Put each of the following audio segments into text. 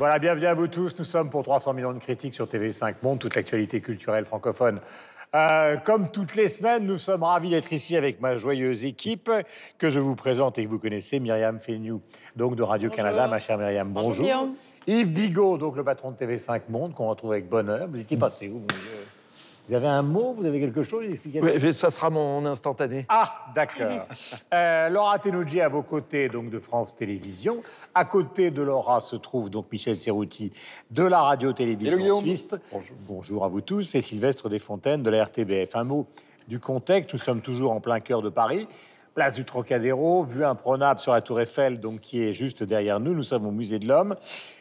Voilà, bienvenue à vous tous. Nous sommes pour 300 millions de critiques sur TV5 Monde, toute l'actualité culturelle francophone. Euh, comme toutes les semaines, nous sommes ravis d'être ici avec ma joyeuse équipe que je vous présente et que vous connaissez, Myriam Feignou, donc de Radio-Canada. Ma chère Myriam, bonjour. Yves Bigot, donc le patron de TV5 Monde, qu'on retrouve avec bonheur. Vous étiez passé où, mon Dieu? Vous avez un mot Vous avez quelque chose oui, Ça sera mon instantané. Ah, d'accord. euh, Laura Tenouji à vos côtés, donc de France Télévisions. À côté de Laura se trouve donc Michel Serrouti de la radio-télévision suisse. Bonjour. Bonjour à vous tous. Et Sylvestre Desfontaines de la RTBF. Un mot du contexte. Nous sommes toujours en plein cœur de Paris. Place du Trocadéro, vue imprenable sur la Tour Eiffel, donc qui est juste derrière nous. Nous sommes au Musée de l'Homme.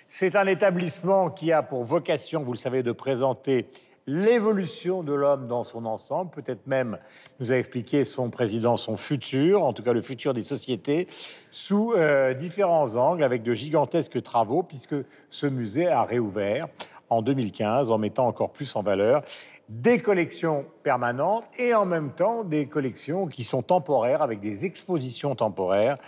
C'est un établissement qui a pour vocation, vous le savez, de présenter l'évolution de l'homme dans son ensemble, peut-être même, nous a expliqué son président, son futur, en tout cas le futur des sociétés, sous euh, différents angles, avec de gigantesques travaux, puisque ce musée a réouvert en 2015 en mettant encore plus en valeur des collections permanentes et en même temps des collections qui sont temporaires, avec des expositions temporaires,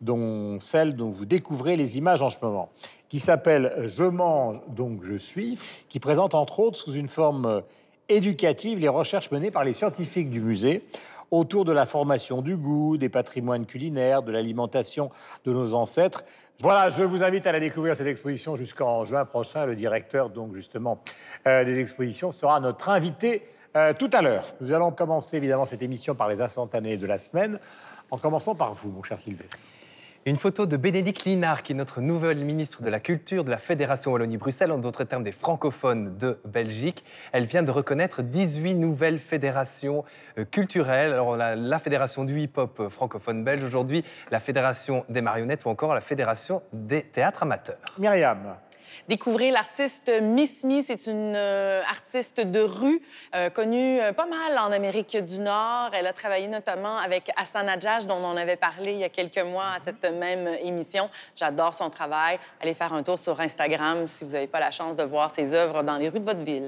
dont celle dont vous découvrez les images en ce moment qui s'appelle Je mange, donc je suis, qui présente entre autres sous une forme euh, éducative les recherches menées par les scientifiques du musée autour de la formation du goût, des patrimoines culinaires, de l'alimentation de nos ancêtres. Voilà, je vous invite à la découvrir cette exposition jusqu'en juin prochain. Le directeur, donc justement, euh, des expositions sera notre invité euh, tout à l'heure. Nous allons commencer évidemment cette émission par les instantanés de la semaine, en commençant par vous, mon cher Sylvestre. Une photo de Bénédicte Linard, qui est notre nouvelle ministre de la Culture de la Fédération Wallonie-Bruxelles, en d'autres termes des francophones de Belgique. Elle vient de reconnaître 18 nouvelles fédérations euh, culturelles. Alors, la, la fédération du hip-hop francophone belge aujourd'hui, la fédération des marionnettes ou encore la fédération des théâtres amateurs. Myriam découvrir l'artiste Miss Me. C'est une euh, artiste de rue euh, connue euh, pas mal en Amérique du Nord. Elle a travaillé notamment avec Hassan Adjaj, dont on avait parlé il y a quelques mois à cette même émission. J'adore son travail. Allez faire un tour sur Instagram si vous n'avez pas la chance de voir ses œuvres dans les rues de votre ville.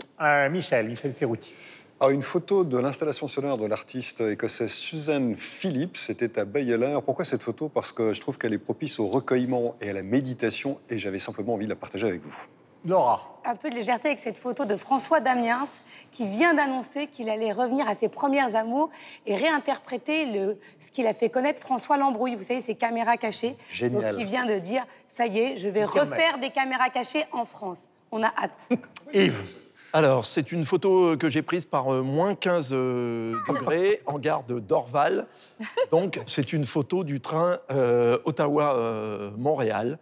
Michel, Michel Serrouti. Alors, une photo de l'installation sonore de l'artiste écossaise Suzanne Phillips, c'était à Bayeux. Pourquoi cette photo? Parce que je trouve qu'elle est propice au recueillement et à la méditation, et j'avais simplement envie de la partager avec vous. Laura. Un peu de légèreté avec cette photo de François Damiens, qui vient d'annoncer qu'il allait revenir à ses premières amours et réinterpréter le, ce qu'il a fait connaître François Lambrouille. Vous savez, ces caméras cachées. Génial. Donc, il vient de dire, ça y est, je vais refaire des caméras cachées en France. On a hâte. Yves. Alors, c'est une photo que j'ai prise par euh, moins 15 euh, degrés en gare de Dorval. Donc, c'est une photo du train euh, Ottawa-Montréal.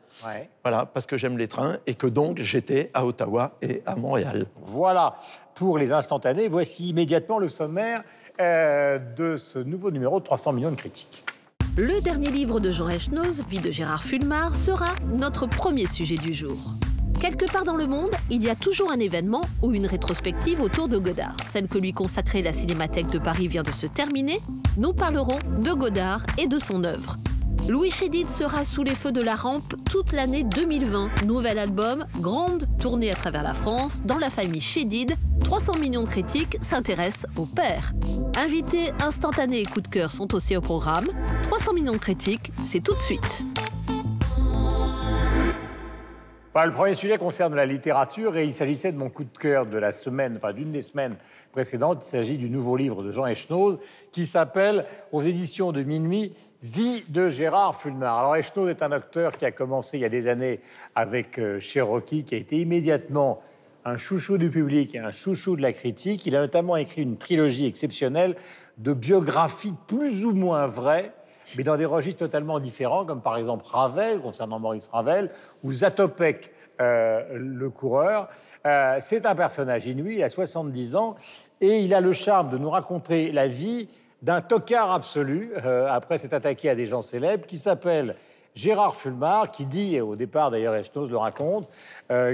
Voilà, parce que j'aime les trains et que donc j'étais à Ottawa et à Montréal. Voilà pour les instantanés. Voici immédiatement le sommaire de ce nouveau numéro de 300 millions de critiques. Le dernier livre de Jean Echnoz, Vie de Gérard Fulmar, sera notre premier sujet du jour. Quelque part dans le monde, il y a toujours un événement ou une rétrospective autour de Godard. Celle que lui consacrait la Cinémathèque de Paris vient de se terminer. Nous parlerons de Godard et de son œuvre. Louis Chédid sera sous les feux de la rampe toute l'année 2020. Nouvel album, grande tournée à travers la France, dans la famille Chédid. 300 millions de critiques s'intéressent au père. Invités instantanés et coup de cœur sont aussi au programme. 300 millions de critiques, c'est tout de suite le premier sujet concerne la littérature et il s'agissait de mon coup de cœur de la semaine, enfin d'une des semaines précédentes. Il s'agit du nouveau livre de Jean Echnoz qui s'appelle, aux éditions de Minuit, Vie de Gérard Fulmar. Alors Echnoz est un acteur qui a commencé il y a des années avec euh, Cherokee, qui a été immédiatement un chouchou du public et un chouchou de la critique. Il a notamment écrit une trilogie exceptionnelle de biographies plus ou moins vraies mais dans des registres totalement différents, comme par exemple Ravel, concernant Maurice Ravel, ou Zatopek, euh, le coureur. Euh, c'est un personnage inouï, il a 70 ans, et il a le charme de nous raconter la vie d'un tocard absolu, euh, après s'être attaqué à des gens célèbres, qui s'appelle Gérard Fulmar, qui dit, et au départ d'ailleurs Estos le raconte,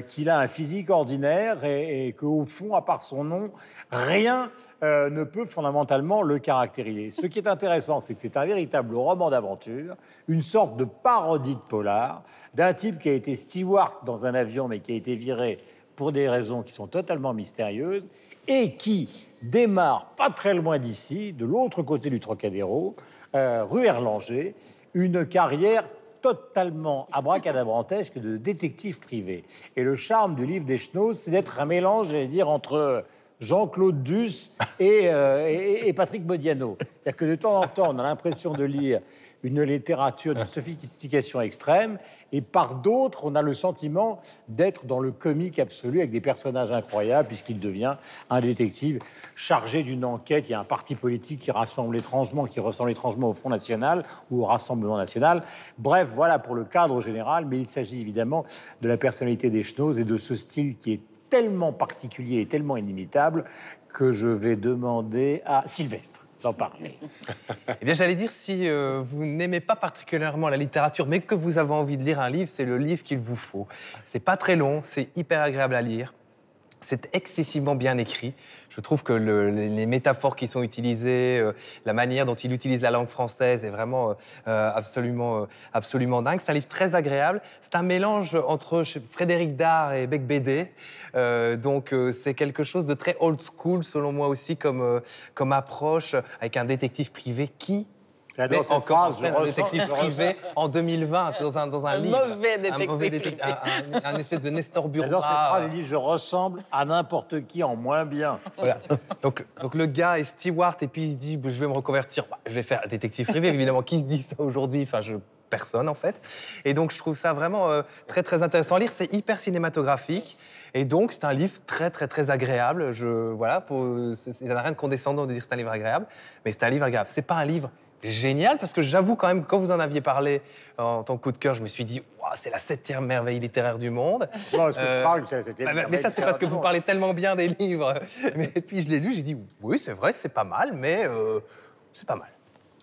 qu'il a un physique ordinaire et, et qu'au fond, à part son nom, rien euh, ne peut fondamentalement le caractériser. Ce qui est intéressant, c'est que c'est un véritable roman d'aventure, une sorte de parodie de polar, d'un type qui a été steward dans un avion, mais qui a été viré pour des raisons qui sont totalement mystérieuses, et qui démarre pas très loin d'ici, de l'autre côté du Trocadéro, euh, rue Erlanger, une carrière totalement abracadabrantesque de détective privé. Et le charme du livre des c'est d'être un mélange, j'allais dire, entre Jean-Claude Duss euh, et, Patrick Modiano. C'est-à-dire que de temps en temps, on a l'impression de lire une littérature de sophistication extrême, et par d'autres, on a le sentiment d'être dans le comique absolu avec des personnages incroyables, puisqu'il devient un détective chargé d'une enquête. Il y a un parti politique qui étrangement, qui ressemble étrangement au Front National ou au Rassemblement National. Bref, voilà pour le cadre général, mais il s'agit évidemment de la personnalité des Schnoz et de ce style qui est tellement particulier et tellement inimitable que je vais demander à Sylvestre d'en parler. eh bien, j'allais dire, si euh, vous n'aimez pas particulièrement la littérature, mais que vous avez envie de lire un livre, c'est le livre qu'il vous faut. C'est pas très long, c'est hyper agréable à lire. C'est excessivement bien écrit. Je trouve que les métaphores qui sont utilisées, euh, la manière dont il utilise la langue française est vraiment euh, euh, absolument, absolument dingue. C'est un livre très agréable. C'est un mélange entre Frédéric Dard et Bec Bédé. donc c'est quelque chose de très old school, selon moi aussi, comme, comme approche, avec un détective privé qui mais encore phrase, un détective privé en 2020 dans un, dans un, un livre. Mauvais détective un mauvais détective un, un, espèce de Nestor Burma. Dans cette phrase, il dit Je ressemble à n'importe qui en moins bien. Voilà. Donc, donc le gars est steward et puis il se dit Je vais me reconvertir. Bah, je vais faire détective privé, évidemment. qui se dit ça aujourd'hui? Enfin, je personne en fait. Et donc je trouve ça vraiment euh, très très intéressant à lire. C'est hyper cinématographique. Et donc, c'est un livre très, très, très agréable. Je, voilà, pour, il n'y a rien de condescendant de dire que c'est un livre agréable, mais c'est un livre agréable. C'est pas un livre génial parce que j'avoue quand même, quand vous en aviez parlé en tant que coup de cœur, je me suis dit, c'est la septième merveille littéraire du monde. Non, ce que je parle, c'est la septième bah, Mais ça, c'est parce que vous parlez tellement bien des livres. Mais puis je l'ai lu, j'ai dit, oui, c'est vrai, c'est pas mal, mais euh, c'est pas mal.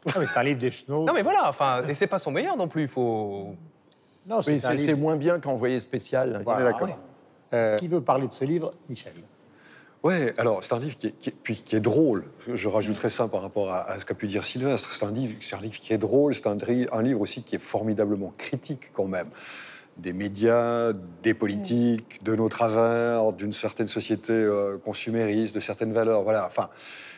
Non, mais c'est un livre des chenaux. Non, mais voilà, enfin, et c'est pas son meilleur non plus, il faut. Non, c'est moins bien qu'Envoyé spécial. Voilà. d'accord. Euh, qui veut parler de ce livre? Michel Ouais, alors c'est un livre qui est, drôle. Je rajouterais ça par rapport à, ce qu'a pu dire Sylvestre. C'est un livre, qui est drôle. C'est un, livre aussi qui est formidablement critique quand même des médias, des politiques, de nos travers, d'une certaine société euh, consumériste, de certaines valeurs. Voilà. Enfin,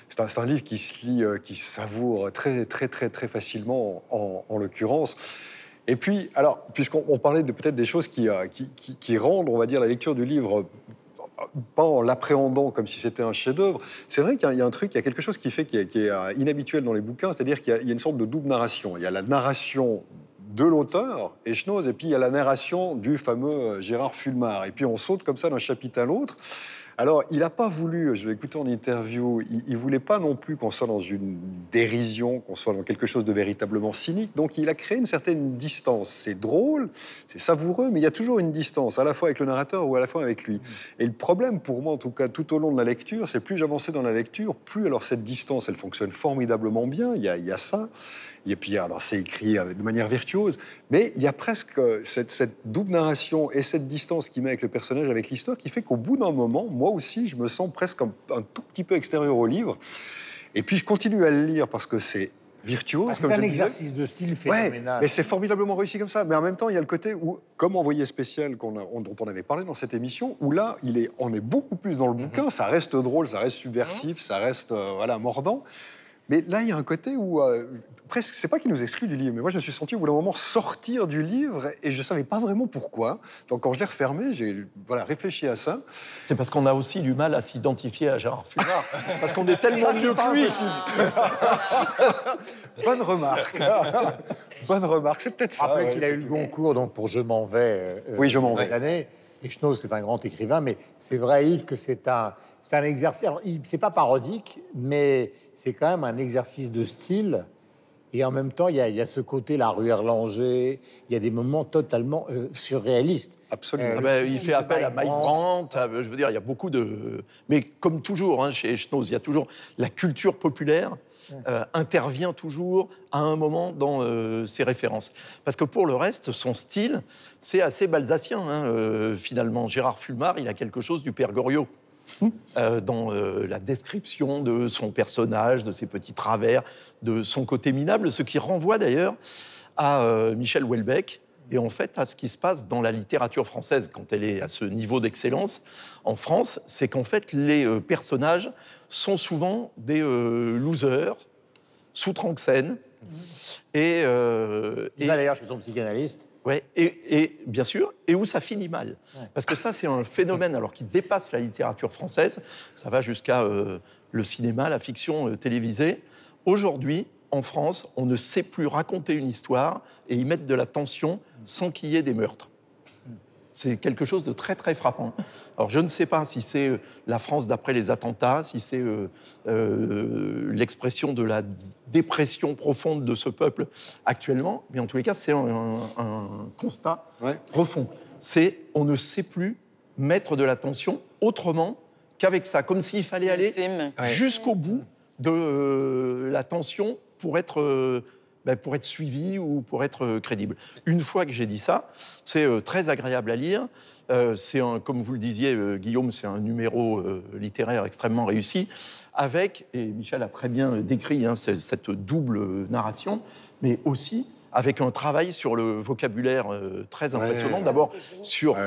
c'est un, livre qui se lit, euh, qui savoure très, très, très, très facilement, en, en l'occurrence. Et puis, alors, puisqu'on parlait de peut-être des choses qui, euh, qui, qui, rendent, on va dire, la lecture du livre pas en l'appréhendant comme si c'était un chef-d'œuvre. C'est vrai qu'il y, a un truc, il y a quelque chose qui fait qui est, euh, inhabituel dans les bouquins, c'est-à-dire qu'il y, a une sorte de double narration. Il y a la narration de l'auteur, Echnoz, et puis il y a la narration du fameux euh, Gérard Fulmar. Et puis on saute comme ça d'un chapitre à l'autre. Alors, il n'a pas voulu, je l'ai écouté en interview, il ne voulait pas non plus qu'on soit dans une dérision, qu'on soit dans quelque chose de véritablement cynique. Donc, il a créé une certaine distance. C'est drôle, c'est savoureux, mais il y a toujours une distance, à la fois avec le narrateur ou à la fois avec lui. Et le problème, pour moi, en tout cas, tout au long de la lecture, c'est plus j'avançais dans la lecture, plus alors cette distance, elle fonctionne formidablement bien. Il y a, il y a ça. Et puis, alors, c'est écrit de manière virtuose, mais il y a presque cette, double narration et cette distance qui met avec le personnage, avec l'histoire, qui fait qu'au bout d'un moment, moi aussi, je me sens presque un, tout petit peu extérieur au livre. Et puis, je continue à le lire parce que c'est virtuose. c'est un exercice de style phénoménal. Ouais, mais c'est formidablement réussi comme ça. Mais en même temps, il y a le côté où, comme envoyé spécial dont on avait parlé dans cette émission, où là, il est, on est beaucoup plus dans le mhm. bouquin. Ça reste drôle, ça reste subversif, ça reste euh, voilà mordant. Mais là, il y a un côté où euh, presque, c'est pas qu'il nous exclut du livre, mais moi je me suis senti au bout d'un moment sortir du livre et je savais pas vraiment pourquoi. Donc quand je l'ai refermé, j'ai voilà, réfléchi à ça. C'est parce qu'on a aussi du mal à s'identifier à Gérard Fumard, parce qu'on est tellement mieux que lui. Bonne remarque. Bonne remarque, c'est peut-être ça. Rappelez qu'il a eu le Goncourt donc pour Je m'en vais. Euh, oui, je m'en vais. Années. Et Schnoz, qui est un grand écrivain, mais c'est vrai, Yves, que c'est un, c'est un exercice. Alors, c'est pas parodique, mais c'est quand même un exercice de style et en même temps, il y, a, ce côté, la rue Erlanger, il y a des moments totalement euh, surréalistes. Absolument. Euh, ah ben, il fait appel à Mike Brandt, je veux dire, il y a beaucoup de... Mais comme toujours, hein, chez Schnoz, il y a toujours la culture populaire euh, intervient toujours à un moment dans ses références. Parce que pour le reste, son style, c'est assez balsacien, hein, finalement. Gérard Fulmar, il a quelque chose du père Goriot. Euh, dans euh, la description de son personnage, de ses petits travers, de son côté minable, ce qui renvoie d'ailleurs à euh, Michel Houellebecq et en fait à ce qui se passe dans la littérature française quand elle est à ce niveau d'excellence en France, c'est qu'en fait les personnages sont souvent des losers, sous Tranxène, Et, Il va d'ailleurs chez son psychanalyste. Ouais, et, bien sûr, et où ça finit mal. Parce que ça, c'est un phénomène alors qui dépasse la littérature française. Ça va jusqu'à euh, le cinéma, la fiction euh, télévisée. Aujourd'hui, en France, on ne sait plus raconter une histoire et y mettre de la tension sans qu'il y ait des meurtres. C'est quelque chose de très très frappant. Alors je ne sais pas si c'est euh, la France d'après les attentats, si c'est euh, euh, l'expression de la dépression profonde de ce peuple actuellement, mais en tous les cas c'est un, constat profond. C'est on ne sait plus mettre de l'attention autrement qu'avec ça, comme s'il fallait aller jusqu'au bout de la tension pour être ben, pour être suivi ou pour être euh, crédible. Une fois que j'ai dit ça, c'est euh, très agréable à lire. Euh, c'est comme vous le disiez, Guillaume, c'est un numéro littéraire extrêmement réussi, avec, et Michel a très bien décrit hein, cette double narration, mais aussi avec un travail sur le vocabulaire très impressionnant. D'abord sur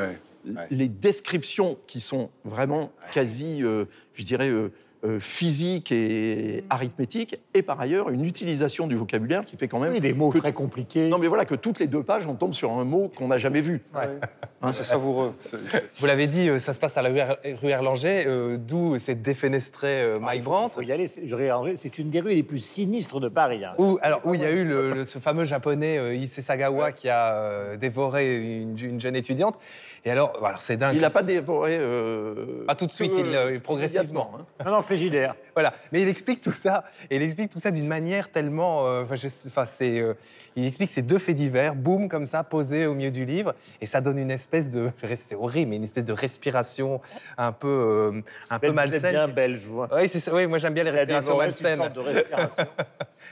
les descriptions qui sont vraiment quasi, je dirais, euh, physique et arithmétique, et par ailleurs une utilisation du vocabulaire qui fait quand même... des mots très compliqués. Non mais voilà, que toutes les deux pages, on tombe sur un mot qu'on n'a jamais vu. Hein, c'est savoureux. Vous l'avez dit, euh, ça se passe à la rue Erlanger, euh, d'où c'est défenestré Mike Brandt. Il faut y aller, c'est une des rues les plus sinistres de Paris. Hein. Où, alors, où il y a eu ce fameux japonais Issei Sagawa qui a dévoré une, jeune étudiante. Et alors, alors c'est dingue. Il n'a pas dévoré. pas tout de suite, il, progressivement. Hein. Non, non, frigidaire. Voilà. Mais il explique tout ça. Et il explique tout ça d'une manière tellement. Euh, enfin, c'est. Euh, il explique ces deux faits divers, boum, comme ça, posés au milieu du livre, et ça donne une espèce de. C'est horrible, mais une espèce de respiration un peu, euh, un peu malsaine. C'est bien belge, vois. Oui, c'est Oui, moi j'aime bien les respirations malsaines. Une de respiration.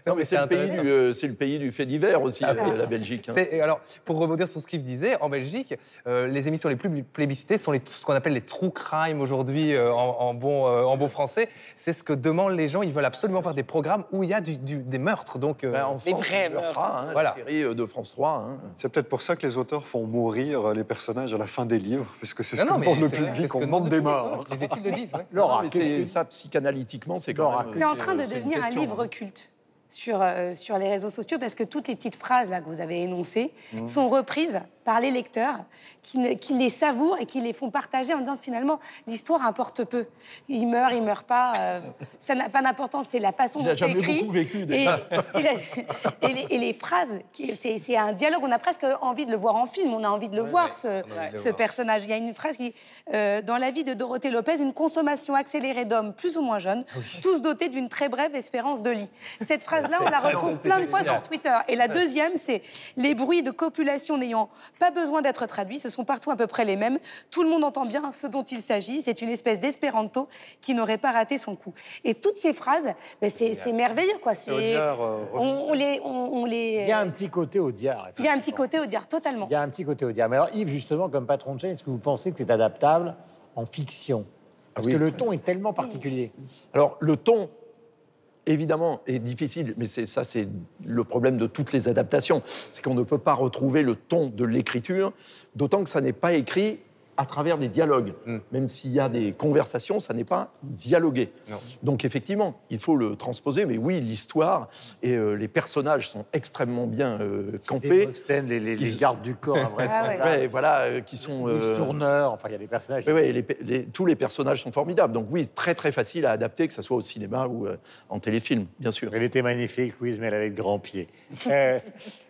Non, mais c'est le, pays du, euh, le pays du fait divers aussi, ah la, Belgique. Hein. Alors, pour rebondir sur ce qu'il disait, en Belgique, euh, les émissions les plus plébiscitées sont les, ce qu'on appelle les true crime aujourd'hui euh, en, bon, en bon français. C'est ce que demandent les gens. Ils veulent absolument faire des programmes où il y a du, des meurtres. Donc, en France, vrais meurtres. Hein, voilà. La série de France 3. Hein. C'est peut-être pour ça que les auteurs font mourir les personnages à la fin des livres, puisque c'est ce que demande le public, on demande des morts. Les études le disent. Laura, ça, psychanalytiquement, c'est quand C'est en train de devenir un livre culte sur, euh, sur les réseaux sociaux parce que toutes les petites phrases là, que vous avez énoncées mmh. sont reprises par les lecteurs qui, qui, les savourent et qui les font partager en disant finalement l'histoire importe peu. Il meurt, il meurt pas, euh, ça n'a pas d'importance, c'est la façon dont c'est écrit. Beaucoup vécu, et, et, les, et, les, phrases, c'est un dialogue, on a presque envie de le voir en film, on a envie de le voir ce, ce personnage. Il y a une phrase qui, euh, dans la vie de Dorothée Lopez, une consommation accélérée d'hommes plus ou moins jeunes, tous dotés d'une très brève espérance de lit. Cette phrase-là, on la retrouve plein de fois sur Twitter. Et la deuxième, c'est les bruits de copulation n'ayant pas besoin d'être traduits, ce sont partout à peu près les mêmes. Tout le monde entend bien ce dont il s'agit. C'est une espèce d'espéranto qui n'aurait pas raté son coup. Et toutes ces phrases, ben, c'est merveilleux, quoi. Euh, on, les, on, les. Il y a un petit côté au diar. Il y a un petit côté au diar, totalement. Il y a un petit côté au diar. Mais alors, Yves, justement, comme patron de chaîne, est-ce que vous pensez que c'est adaptable en fiction? Parce que le ton est tellement particulier. Alors, le ton, évidemment, est difficile, mais ça, c'est le problème de toutes les adaptations. C'est qu'on ne peut pas retrouver le ton de l'écriture, d'autant que ça n'est pas écrit à travers des dialogues. Mm. Même s'il y a des conversations, ça n'est pas dialogué. Donc effectivement, il faut le transposer. Mais oui, l'histoire et euh, les personnages sont extrêmement bien euh, campés. Les, les, les, gardes du corps, vrai, ah voilà, euh, qui sont... Les tourneurs, enfin, il y a des personnages... Oui, tous les personnages sont formidables. Donc oui, très très facile à adapter, que ce soit au cinéma ou en téléfilm, bien sûr. Elle était magnifique, Louise, mais elle avait de grands pieds.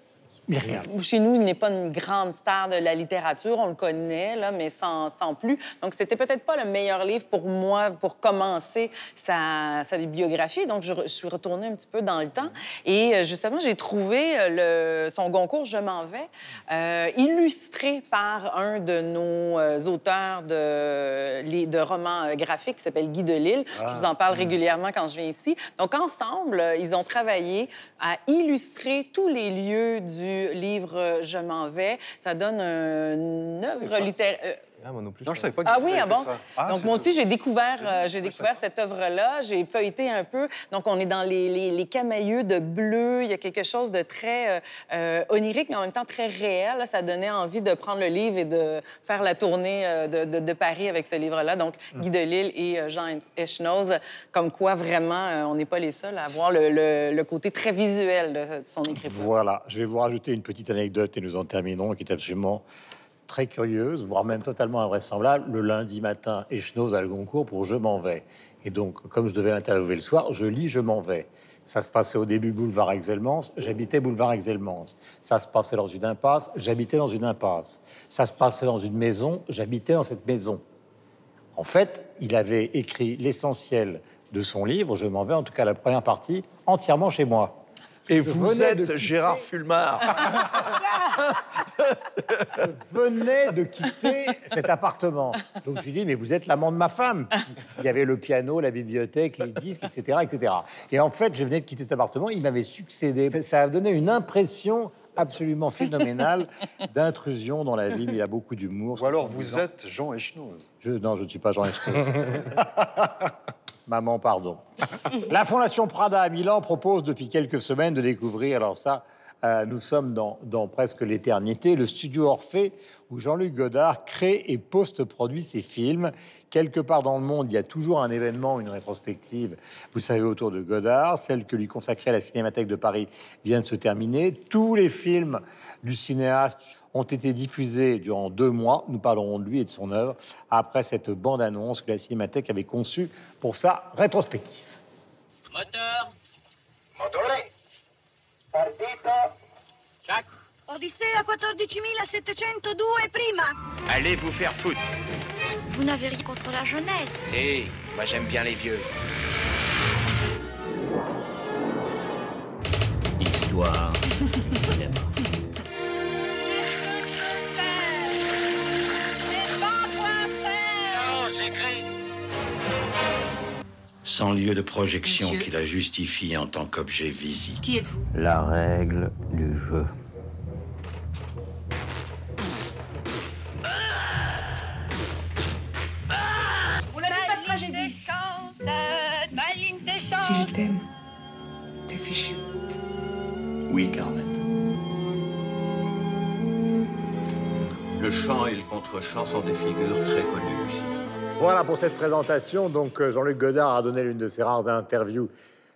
Chez nous, il n'est pas une grande star de la littérature, on le connaît, là, mais sans, sans plus. Donc, c'était peut-être pas le meilleur livre pour moi pour commencer sa, sa bibliographie. Donc, je, suis retournée un petit peu dans le temps. Et euh, justement, j'ai trouvé euh, le, son concours Je m'en vais, euh, illustré par un de nos auteurs de, de romans graphiques qui s'appelle Guy Delisle. Je vous en parle ah. régulièrement quand je viens ici. Donc, ensemble, ils ont travaillé à illustrer tous les lieux du livre Je m'en vais. Ça donne une œuvre littéraire. Ah, moi non plus. Non, je savais pas Ah oui, ah bon? Ah, Donc, moi ça. aussi, j'ai découvert, euh, j'ai découvert cette œuvre-là. J'ai feuilleté un peu. Donc, on est dans les, les, les camailleux de bleu. Il y a quelque chose de très euh, euh, onirique, mais en même temps très réel. Là, ça donnait envie de prendre le livre et de faire la tournée euh, de, de- de Paris avec ce livre-là. Donc, Guy Delisle et euh, Jean Echnoz, comme quoi, vraiment, euh, on n'est pas les seuls à avoir le, le- le côté très visuel de, de son écriture. Voilà, je vais vous rajouter une petite anecdote et nous en terminons, qui est absolument très curieuse, voire même totalement invraisemblable. Le lundi matin, Echnoz à le Goncourt pour Je m'en vais. Et donc, comme je devais l'interviewer le soir, je lis Je m'en vais. Ça se passait au début boulevard Exelmans, j'habitais boulevard Exelmans. Ça se passait dans une impasse, j'habitais dans une impasse. Ça se passait dans une maison, j'habitais dans cette maison. En fait, il avait écrit l'essentiel de son livre, Je m'en vais, en tout cas la première partie, entièrement chez moi. Et Je vous venais êtes quitter- Gérard Fulmar. venait de quitter cet appartement. Donc je lui dis, mais vous êtes l'amant de ma femme. Il y avait le piano, la bibliothèque, les disques, etc., etc. Et en fait, je venais de quitter cet appartement, il m'avait succédé. Ça a donné une impression absolument phénoménale d'intrusion dans la vie, mais il a beaucoup d'humour. Ou alors vous êtes Jean Echnoz. Je, non, je ne suis pas Jean Echnoz. Maman, pardon. La Fondation Prada à Milan propose depuis quelques semaines de découvrir, alors ça, euh, nous sommes dans, dans presque l'éternité, le studio Orphée, où Jean-Luc Godard crée et post-produit ses films. Quelque part dans le monde, il y a toujours un événement, une rétrospective, vous savez, autour de Godard. Celle que lui consacrait la Cinémathèque de Paris vient de se terminer. Tous les films du cinéaste ont été diffusés durant deux mois. Nous parlerons de lui et de son œuvre après cette bande-annonce que la Cinémathèque avait conçue pour sa rétrospective. Moteur, Motore. Partito. Jack, Odissea 14702 prima. allez vous faire foutre. Vous n'avez rien contre la jeunesse. Si, moi j'aime bien les vieux. Histoire. Sans lieu de projection qui la justifie en tant qu'objet visible. Qui êtes-vous La règle du jeu. On n'a dit pas de tragédie. Si je t'aime, t'es fichu. Oui, Carmen. Le chant et le contre-chant sont des figures très connues cinéma. Voilà pour cette présentation. Donc, euh, Jean-Luc Godard a donné l'une de ses rares interviews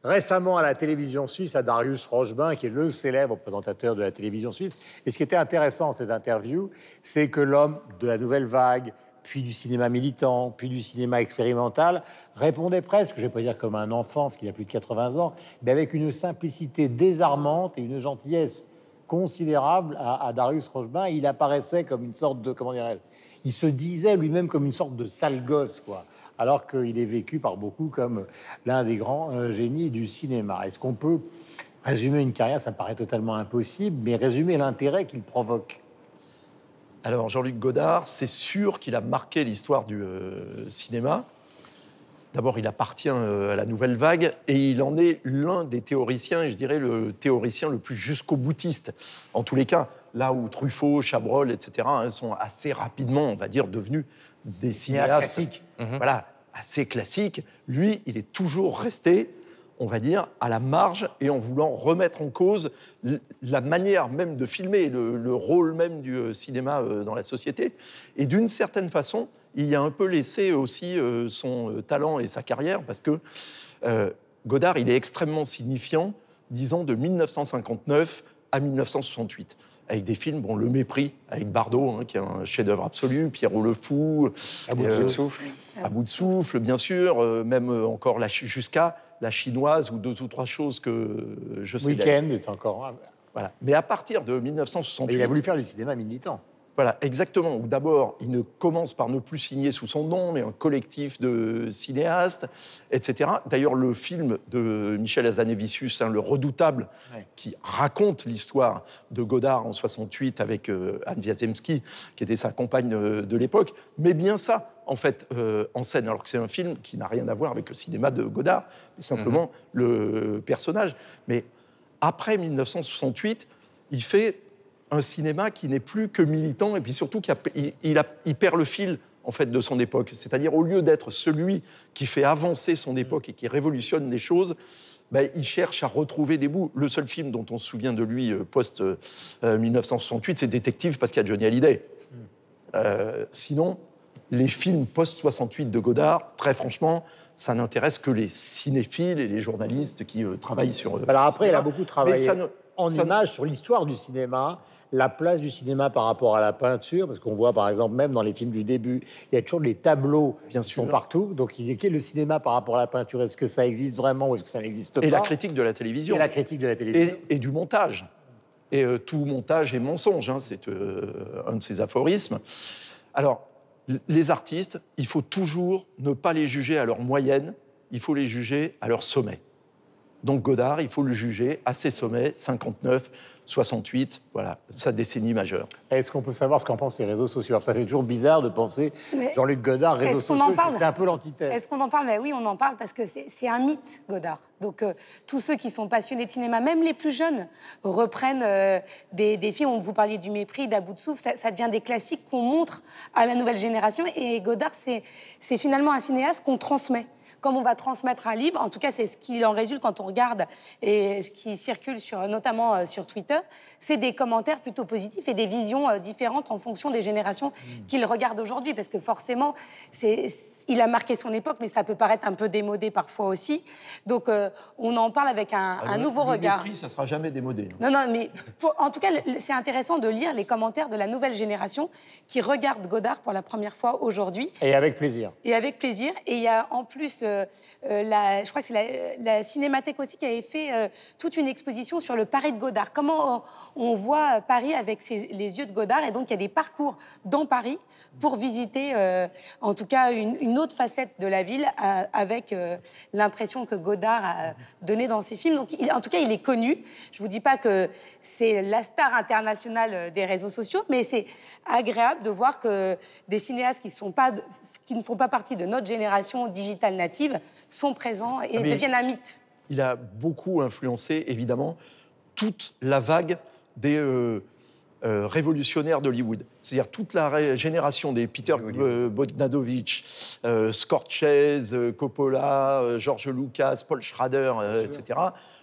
récemment à la télévision suisse, à Darius Rochebin, qui est le célèbre présentateur de la télévision suisse. Et ce qui était intéressant cette interview, c'est que l'homme de la nouvelle vague, puis du cinéma militant, puis du cinéma expérimental, répondait presque, je ne vais pas dire comme un enfant, parce qu'il a plus de 80 ans, mais avec une simplicité désarmante et une gentillesse considérable à, Darius Rochebin. Il apparaissait comme une sorte de, comment dirais-je, il se disait lui-même comme une sorte de sale gosse, quoi. Alors qu'il est vécu par beaucoup comme l'un des grands euh, génies du cinéma. Est-ce qu'on peut résumer une carrière? Ça paraît totalement impossible, mais résumer l'intérêt qu'il provoque. Alors Jean-Luc Godard, c'est sûr qu'il a marqué l'histoire du euh, cinéma. D'abord, il appartient euh, à la nouvelle vague et il en est l'un des théoriciens, et je dirais le théoricien le plus jusqu'au boutiste. En tous les cas, là où Truffaut, Chabrol, etc., hein, sont assez rapidement, on va dire, devenus des cinéastes classiques. Voilà, assez classiques. Lui, il est toujours resté, on va dire, à la marge et en voulant remettre en cause la manière même de filmer, le, le rôle même du euh, cinéma euh, dans la société. Et d'une certaine façon, il a un peu laissé aussi euh, son euh, talent et sa carrière parce que euh, Godard, il est extrêmement signifiant, disons, de 1959 à 1968 avec des films, bon, Le Mépris, avec Bardot, hein, qui est un chef-d'œuvre absolu, Pierrot le Fou, À bout euh, de souffle. à bout de souffle, bien sûr, euh, même encore la jusqu'à la chinoise ou deux ou trois choses que je sais. Week-end est encore. Voilà. Mais à partir de 1968, Il a voulu faire du cinéma militant. Voilà, exactement. D'abord, il ne commence par ne plus signer sous son nom, mais un collectif de cinéastes, etc. D'ailleurs, le film de Michel Hazanavicius, hein, Le Redoutable, Ouais. qui raconte l'histoire de Godard en 68 avec euh, Anne Wiazemski, qui était sa compagne euh, de l'époque, met bien ça, en fait, euh, en scène, alors que c'est un film qui n'a rien à voir avec le cinéma de Godard, mais simplement le personnage. Mais après 1968, il fait un cinéma qui n'est plus que militant et puis surtout qu'il a- il, il a- il perd le fil en fait de son époque. C'est-à-dire au lieu d'être celui qui fait avancer son époque et qui révolutionne les choses, ben, il cherche à retrouver des bouts. Le seul film dont on se souvient de lui euh, post euh, euh, 1968, c'est Détective parce qu'il y a Johnny Hallyday. Euh, sinon, les films post-68 de Godard, très franchement, ça n'intéresse que les cinéphiles et les journalistes qui euh, travaillent sur. euh, Alors après, il a beaucoup Mais travaillé ça ne- en images sur l'histoire du cinéma, la place du cinéma par rapport à la peinture, parce qu'on voit par exemple même dans les films du début, il y a toujours des tableaux Bien qui sont partout. Donc il est le cinéma par rapport à la peinture? Est-ce que ça existe vraiment ou est-ce que ça n'existe pas Et la critique de la télévision. Et la critique de la télévision. et, et du montage. Et euh, tout montage est mensonge, hein, c'est euh, un de ses aphorismes. Alors, les artistes, il faut toujours ne pas les juger à leur moyenne, il faut les juger à leur sommet. Donc Godard, il faut le juger à ses sommets, 59, 68, voilà, sa décennie majeure. Est-ce qu'on peut savoir ce qu'en pensent les réseaux sociaux? Alors, Ça fait toujours bizarre de penser Jean-Luc Godard, réseaux est-ce qu'on sociaux, en parle? c'est un peu l'antithèse. Est-ce qu'on en parle? Ben Oui, on en parle parce que c'est un mythe, Godard. Donc, euh, tous ceux qui sont passionnés de cinéma, même les plus jeunes, reprennent euh, des, des films. On vous parliez du mépris, d'À bout de souffle. Ça, ça devient des classiques qu'on montre à la nouvelle génération. Et Godard, c'est c'est finalement un cinéaste qu'on transmet. Comme on va transmettre un livre, en tout cas, c'est ce qu'il en résulte quand on regarde et ce qui circule sur, notamment euh, sur Twitter, c'est des commentaires plutôt positifs et des visions euh, différentes en fonction des générations qu'il regarde aujourd'hui. Parce que forcément, c'est, il a marqué son époque, mais ça peut paraître un peu démodé parfois aussi. Donc, euh, on en parle avec un, un Le- nouveau le regard. mépris, ça sera jamais démodé. Non, non, mais pour- en tout cas, le- c'est intéressant de lire les commentaires de la nouvelle génération qui regarde Godard pour la première fois aujourd'hui. Et avec plaisir. Et avec plaisir. Et il y a en plus, euh, euh, je crois que c'est la, Cinémathèque aussi qui avait fait euh, toute une exposition sur le Paris de Godard. Comment on, voit Paris avec les yeux de Godard? Et donc, il y a des parcours dans Paris pour visiter, en tout cas, une, autre facette de la ville avec l'impression que Godard a donné dans ses films. Donc, en tout cas, il est connu. Je vous dis pas que c'est la star internationale des réseaux sociaux, mais c'est agréable de voir que des cinéastes qui ne font pas partie de notre génération digitale native sont présents et Ah, mais- deviennent un mythe. il a beaucoup influencé, évidemment, toute la vague des euh, euh, révolutionnaires d'Hollywood. C'est-à-dire toute la génération des Peter euh, Bogdanovich, euh, Scorsese, euh, Coppola, George Lucas, Paul Schrader, euh, etc.,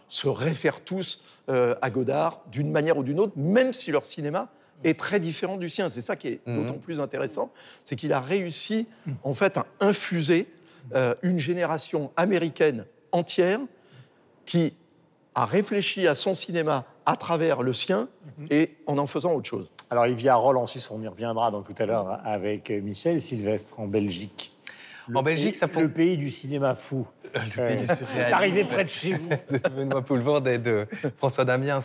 se réfèrent tous euh, à Godard d'une manière ou d'une autre, même si leur cinéma est très différent du sien. C'est ça qui est d'autant plus intéressant, c'est qu'il a réussi, en fait, à infuser euh, une génération américaine entière qui a réfléchi à son cinéma à travers le sien et en en faisant autre chose. Alors, il vit à Roll en Suisse, on y reviendra donc tout à l'heure avec Michel Sylvestre en Belgique. En Belgique, ça Le pays du cinéma fou. Le pays du surréalisme. Arrivé près de chez vous. de Benoît Poulvorde et de François Damiens.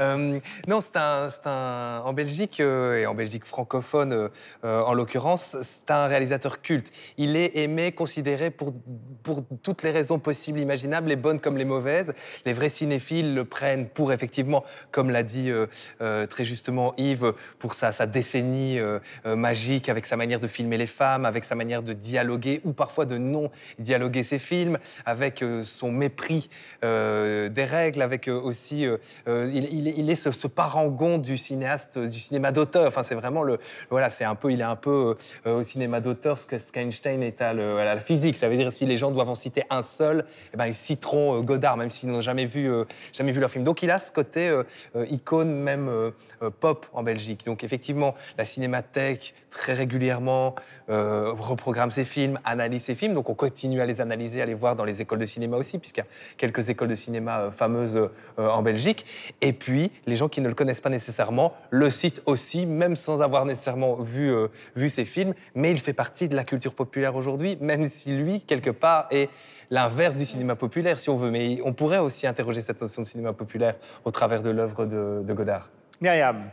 Euh, non, c'est un, un- en Belgique, euh, et en Belgique francophone euh, en l'occurrence, c'est un réalisateur culte. Il est aimé, considéré pour, pour toutes les raisons possibles, imaginables, les bonnes comme les mauvaises. Les vrais cinéphiles le prennent pour, effectivement, comme l'a dit très justement Yves, pour sa, sa décennie magique, avec sa manière de filmer les femmes, avec sa manière de dialoguer ou parfois de non dialoguer ses films, avec euh, son mépris euh, des règles, avec euh, aussi, il, est- ce, parangon du cinéaste, du cinéma d'auteur. Enfin, c'est vraiment le, voilà, c'est un peu, il est un peu au cinéma d'auteur ce que ce qu'Einstein est à, la physique. Ça veut dire si les gens doivent en citer un seul, eh ben ils citeront Godard, même s'ils n'ont jamais vu, jamais vu leur film. Donc il a ce côté icône même pop en Belgique. Donc effectivement, la cinémathèque très régulièrement reprogramme ses films, analyse ses films. Donc on continue à les analyser, à les voir dans les écoles de cinéma aussi, puisqu'il y a quelques écoles de cinéma euh, fameuses euh, en Belgique. Et puis les gens qui ne le connaissent pas nécessairement le citent aussi, même sans avoir nécessairement vu, euh, vu ses films. Mais il fait partie de la culture populaire aujourd'hui, même si lui, quelque part, est l'inverse du cinéma populaire, si on veut. Mais on pourrait aussi interroger cette notion de cinéma populaire au travers de l'œuvre de, de Godard. Myriam.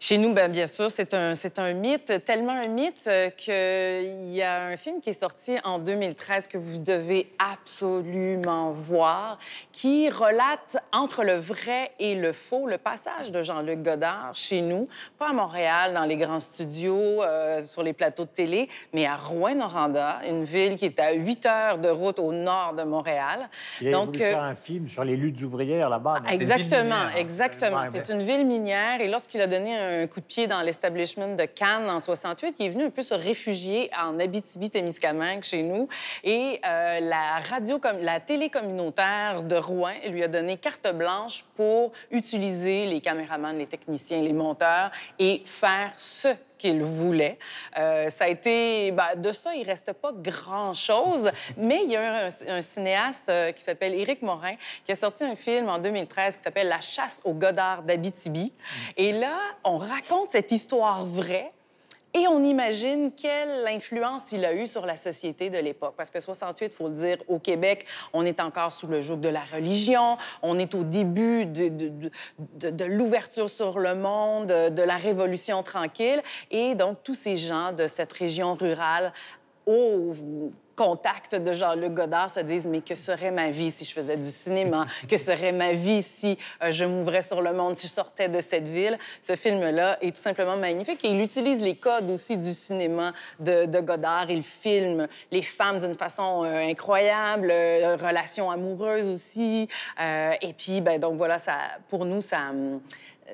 Chez nous, ben, bien sûr, c'est un, c'est un mythe, tellement un mythe euh, qu'il y a un film qui est sorti en 2013 que vous devez absolument voir, qui relate entre le vrai et le faux le passage de Jean-Luc Godard chez nous, pas à Montréal, dans les grands studios, euh, sur les plateaux de télé, mais à Rouen-Noranda, une ville qui est à 8 heures de route au nord de Montréal. Il a voulu faire un film sur les luttes ouvrières là-bas. Exactement, exactement. C'est une ville minière et lorsqu'il a donné un coup de pied dans l'establishment de Cannes en 68, il est venu un peu se réfugier en Abitibi-Témiscamingue chez nous. Et euh, la radio, la télé communautaire de Rouen lui a donné carte blanche pour utiliser les caméramans, les techniciens, les monteurs et faire ce qu'il voulait. Euh, ça a été... ben, de ça, il reste pas grand-chose, mais il y a un, un cinéaste euh, qui s'appelle Éric Morin qui a sorti un film en 2013 qui s'appelle La chasse au Godard d'Abitibi. Et là, on raconte cette histoire vraie et on imagine quelle influence il a eu sur la société de l'époque. Parce que 68, il faut le dire, au Québec, on est encore sous le joug de la religion, on est au début de, de, l'ouverture sur le monde, de, de la Révolution tranquille. Et donc, tous ces gens de cette région rurale au contact de Jean-Luc Godard se disent mais que serait ma vie si je faisais du cinéma? Que serait ma vie si euh, je m'ouvrais sur le monde si je sortais de cette ville? Ce film là est tout simplement magnifique et il utilise les codes aussi du cinéma de, de Godard. Il filme les femmes d'une façon euh, incroyable euh, relations amoureuses aussi et puis ben donc voilà ça pour nous ça hum,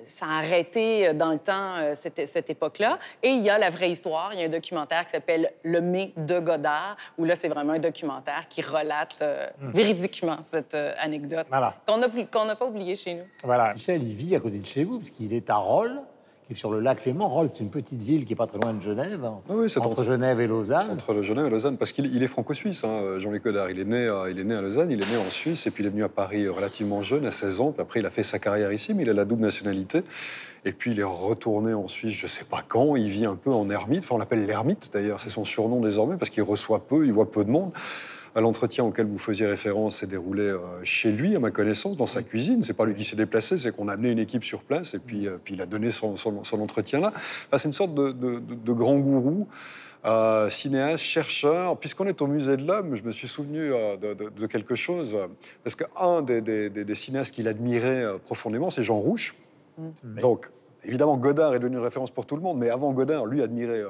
ça a arrêté dans le temps, euh, cette, cette époque-là. Et il y a la vraie histoire. Il y a un documentaire qui s'appelle Le mai de Godard, où là, c'est vraiment un documentaire qui relate euh, Hmm. véridiquement cette euh, anecdote Voilà. qu'on n'a pas oubliée chez nous. Voilà. Michel, il vit à côté de chez vous, parce qu'il est à Rolles, qui est sur le lac Léman. Rolles, c'est une petite ville qui est pas très loin de Genève, hein, Ah oui, entre Genève et Lausanne. Entre Genève et Lausanne, parce qu'il il est franco-suisse, hein, Jean-Luc Godard. Il est, né, à- il est né à Lausanne, il est né en Suisse, et puis il est venu à Paris relativement jeune, à 16 ans. Puis après, il a fait sa carrière ici, mais il a la double nationalité. Et puis, il est retourné en Suisse, je sais pas quand. Il vit un peu en ermite. Enfin, on l'appelle l'ermite, d'ailleurs. C'est son surnom désormais, parce qu'il reçoit peu, il voit peu de monde. L'entretien auquel vous faisiez référence s'est déroulé euh, chez lui, à ma connaissance, dans sa cuisine. C'est pas lui qui s'est déplacé, c'est qu'on a amené une équipe sur place et puis, euh, puis il a donné son, son- son entretien là. Enfin, c'est une sorte de, de- de- de grand gourou. euh, cinéaste, chercheur. Puisqu'on est au musée de l'homme, je me suis souvenu euh, de, de- de quelque chose. euh, Parce qu'un des, des- des- des cinéastes qu'il admirait euh, profondément, c'est Jean Rouche. Donc, évidemment, Godard est devenu une référence pour tout le monde, mais avant Godard, lui admirait euh,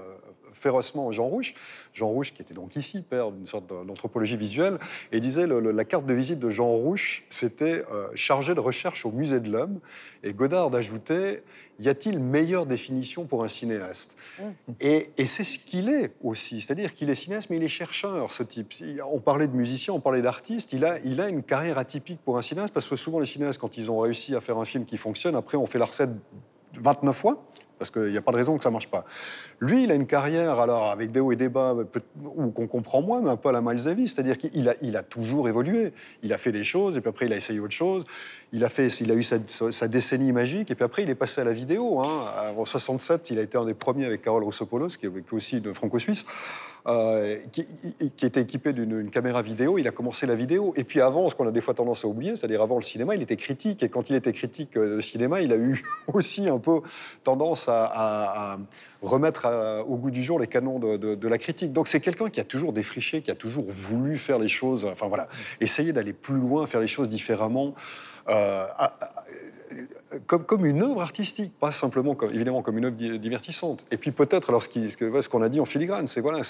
férocement Jean Rouche. Jean Rouche, qui était donc ici, père d'une sorte d'anthropologie visuelle, et disait le- le- la carte de visite de Jean Rouche, c'était euh, chargé de recherche au musée de l'homme. Et Godard ajoutait y a-t-il meilleure définition pour un cinéaste Et, et c'est ce qu'il est aussi, c'est-à-dire qu'il est cinéaste, mais il est chercheur, ce type. On parlait de musicien, on parlait d'artiste, il a, il a une carrière atypique pour un cinéaste, parce que souvent les cinéastes, quand ils ont réussi à faire un film qui fonctionne, après on fait la recette 29 fois, parce qu'il n'y a pas de raison que ça marche pas. Lui, il a une carrière, alors avec des hauts et des bas, peut- ou qu'on comprend moins, mais un peu à la Miles c'est-à-dire qu'il a, toujours évolué. Il a fait des choses, et puis après, il a essayé autre chose. Il a, fait, il a eu sa, décennie magique, et puis après, il est passé à la vidéo. Hein. En 67, il a été un des premiers avec Carole Rossopoulos, qui est aussi franco-suisse, euh, qui, était équipé d'une une caméra vidéo. Il a commencé la vidéo. Et puis avant, ce qu'on a des fois tendance à oublier, c'est-à-dire avant le cinéma, il était critique. Et quand il était critique euh, de cinéma, il a eu aussi un peu tendance à, remettre à- au goût du jour les canons de, la critique. Donc c'est quelqu'un qui a toujours défriché, qui a toujours voulu faire les choses, enfin voilà, essayer d'aller plus loin, faire les choses différemment. euh, comme, une œuvre artistique, pas simplement comme, évidemment comme une œuvre di- divertissante. Et puis peut-être, alors ce qu'on a dit en filigrane, c'est voilà,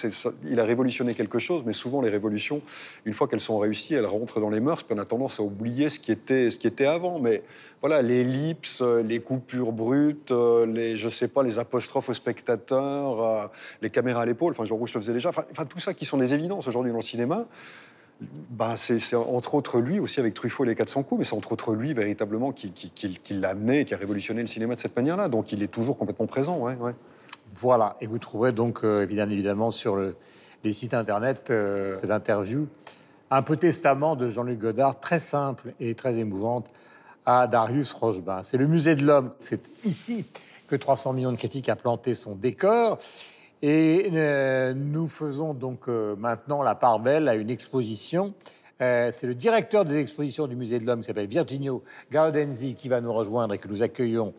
il a révolutionné quelque chose, mais souvent les révolutions, une fois qu'elles sont réussies, elles rentrent dans les mœurs, puis on a tendance à oublier ce qui était, avant. Mais voilà, l'ellipse, les coupures brutes, les, je sais pas, les apostrophes aux spectateurs, euh, les caméras à l'épaule, enfin Jean Rouge le faisait déjà, enfin, tout ça qui sont des évidences aujourd'hui dans le cinéma. Bah, c'est entre autres lui aussi avec Truffaut et les 400 coups, mais c'est entre autres lui véritablement qui, l'a amené, et qui a révolutionné le cinéma de cette manière-là. Donc il est toujours complètement présent. Ouais. Voilà, et vous trouverez donc euh, évidemment sur le- les sites internet euh, cette interview, un peu testament de Jean-Luc Godard, très simple et très émouvante, à Darius Rochebain. C'est le musée de l'homme, c'est ici que 300 millions de critiques a planté son décor. Et euh, nous faisons donc euh, maintenant la part belle à une exposition Euh, c'est le directeur des expositions du Musée de l'Homme qui s'appelle Virginio Gaudenzi qui va nous rejoindre et que nous accueillons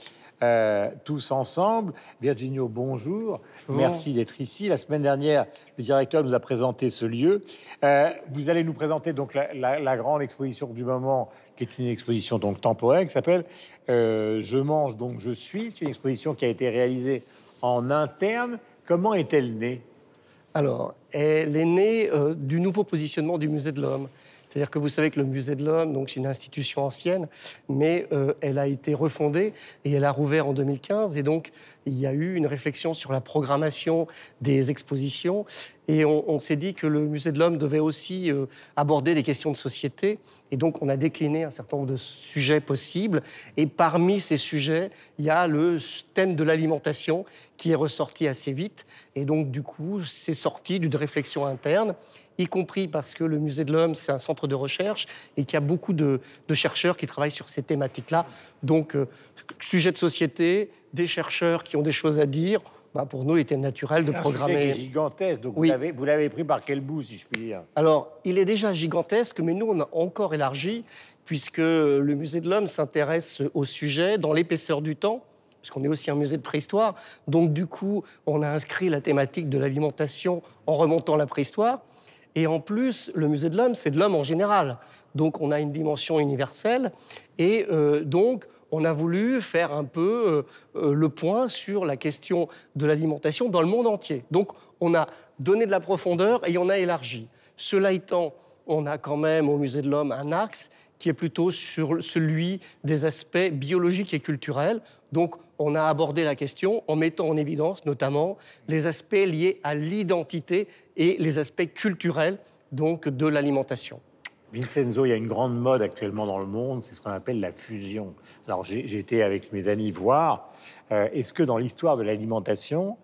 tous ensemble. Virginio, bonjour. Merci d'être ici. La semaine dernière, le directeur nous a présenté ce lieu. Vous allez nous présenter donc la, grande exposition du moment, qui est une exposition donc temporaire, qui s'appelle Je mange donc je suis. C'est une exposition qui a été réalisée en interne. Comment est-elle née? Alors, elle est née euh, du nouveau positionnement du Musée de l'Homme. C'est-à-dire que vous savez que le Musée de l'Homme, donc c'est une institution ancienne, mais euh, elle a été refondée et elle a rouvert en 2015. Et donc, il y a eu une réflexion sur la programmation des expositions. Et on, s'est dit que le Musée de l'Homme devait aussi euh, aborder des questions de société. Et donc, on a décliné un certain nombre de sujets possibles. Et parmi ces sujets, il y a le thème de l'alimentation qui est ressorti assez vite. Et donc, du coup, c'est sorti d'une réflexion interne y compris parce que le Musée de l'Homme, c'est un centre de recherche et qu'il y a beaucoup de, chercheurs qui travaillent sur ces thématiques-là. Donc, euh, sujet de société, des chercheurs qui ont des choses à dire. Bah, pour nous, il était naturel de programmer. C'est gigantesque. Donc, vous l'avez pris par quel bout, si je puis dire Alors, il est déjà gigantesque, mais nous, on a encore élargi, puisque le Musée de l'Homme s'intéresse au sujet dans l'épaisseur du temps parce qu'on est aussi un musée de préhistoire. Donc, du coup, on a inscrit la thématique de l'alimentation en remontant la préhistoire. Et en plus, le musée de l'homme, c'est de l'homme en général. Donc on a une dimension universelle. Et euh, donc, on a voulu faire un peu euh, euh, le point sur la question de l'alimentation dans le monde entier. Donc on a donné de la profondeur et on a élargi. Cela étant, on a quand même au musée de l'homme un axe qui est plutôt sur celui des aspects biologiques et culturels. Donc, on a abordé la question en mettant en évidence notamment les aspects liés à l'identité et les aspects culturels donc de l'alimentation. Vincenzo, il y a une grande mode actuellement dans le monde, c'est ce qu'on appelle la fusion. Alors, j'ai été avec mes amis voir. Euh, est-ce que dans l'histoire de l'alimentation,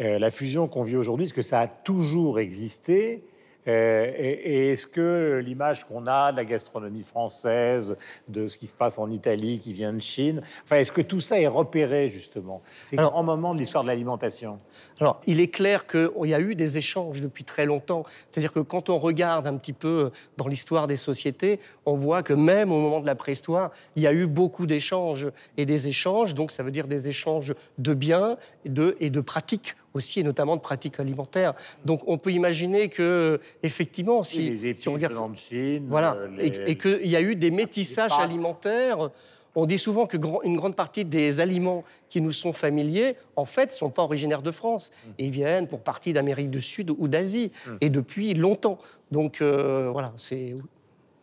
euh, la fusion qu'on vit aujourd'hui, est-ce que ça a toujours existé et, est-ce que l'image qu'on a de la gastronomie française, de ce qui se passe en Italie, qui vient de Chine, enfin, est-ce que tout ça est repéré justement? C'est un grand moment de l'histoire de l'alimentation. Alors, il est clair qu'il y a eu des échanges depuis très longtemps. C'est-à-dire que quand on regarde un petit peu dans l'histoire des sociétés, on voit que même au moment de la préhistoire, il y a eu beaucoup d'échanges et des échanges. Donc, ça veut dire des échanges de biens et de, et de pratiques aussi, et notamment de pratiques alimentaires. Donc on peut imaginer que, effectivement, si, on regarde. Chine, voilà, euh, et, qu'il y a eu des métissages alimentaires. On dit souvent que une grande partie des aliments qui nous sont familiers, en fait, ne sont pas originaires de France. Mm. Ils viennent pour partie d'Amérique du Sud ou d'Asie, mm. et depuis longtemps. Donc euh, voilà, c'est.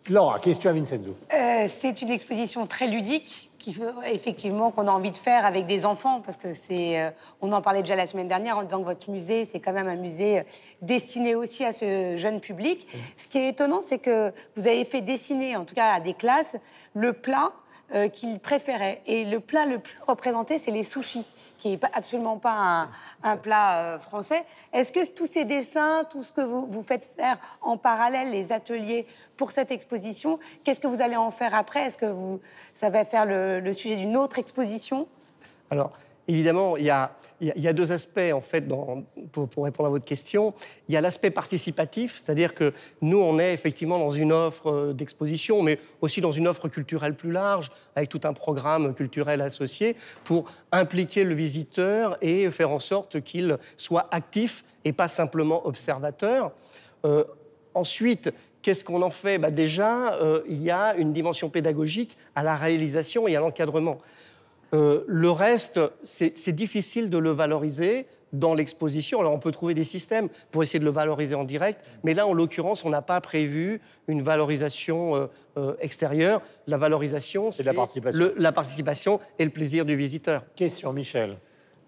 Laura, question à Vincenzo. Euh, c'est une exposition très ludique effectivement qu'on a envie de faire avec des enfants parce que c'est euh, on en parlait déjà la semaine dernière en disant que votre musée c'est quand même un musée euh, destiné aussi à ce jeune public. Ce qui est étonnant c'est que vous avez fait dessiner en tout cas à des classes le plat euh, qu'ils préféraient et le plat le plus représenté c'est les sushis qui n'est absolument pas un, plat euh, français. Est-ce que tous ces dessins, tout ce que vous, vous faites faire en parallèle, les ateliers pour cette exposition, qu'est-ce que vous allez en faire après? Est-ce que vous, ça va faire le, le sujet d'une autre exposition? Alors, évidemment, il y a, deux aspects, en fait, pour, répondre à votre question. Il y a l'aspect participatif, c'est-à-dire que nous, on est effectivement dans une offre euh, d'exposition, mais aussi dans une offre culturelle plus large, avec tout un programme culturel associé, pour impliquer le visiteur et faire en sorte qu'il soit actif et pas simplement observateur. Euh, ensuite, Qu'est-ce qu'on en fait? Bah Déjà, euh, il y a une dimension pédagogique à la réalisation et à l'encadrement. Euh, le reste, c'est difficile de le valoriser dans l'exposition. Alors on peut trouver des systèmes pour essayer de le valoriser en direct, mais là, en l'occurrence, on n'a pas prévu une valorisation euh, euh, extérieure. La valorisation, c'est la, la, participation et le plaisir du visiteur. Question, Michel.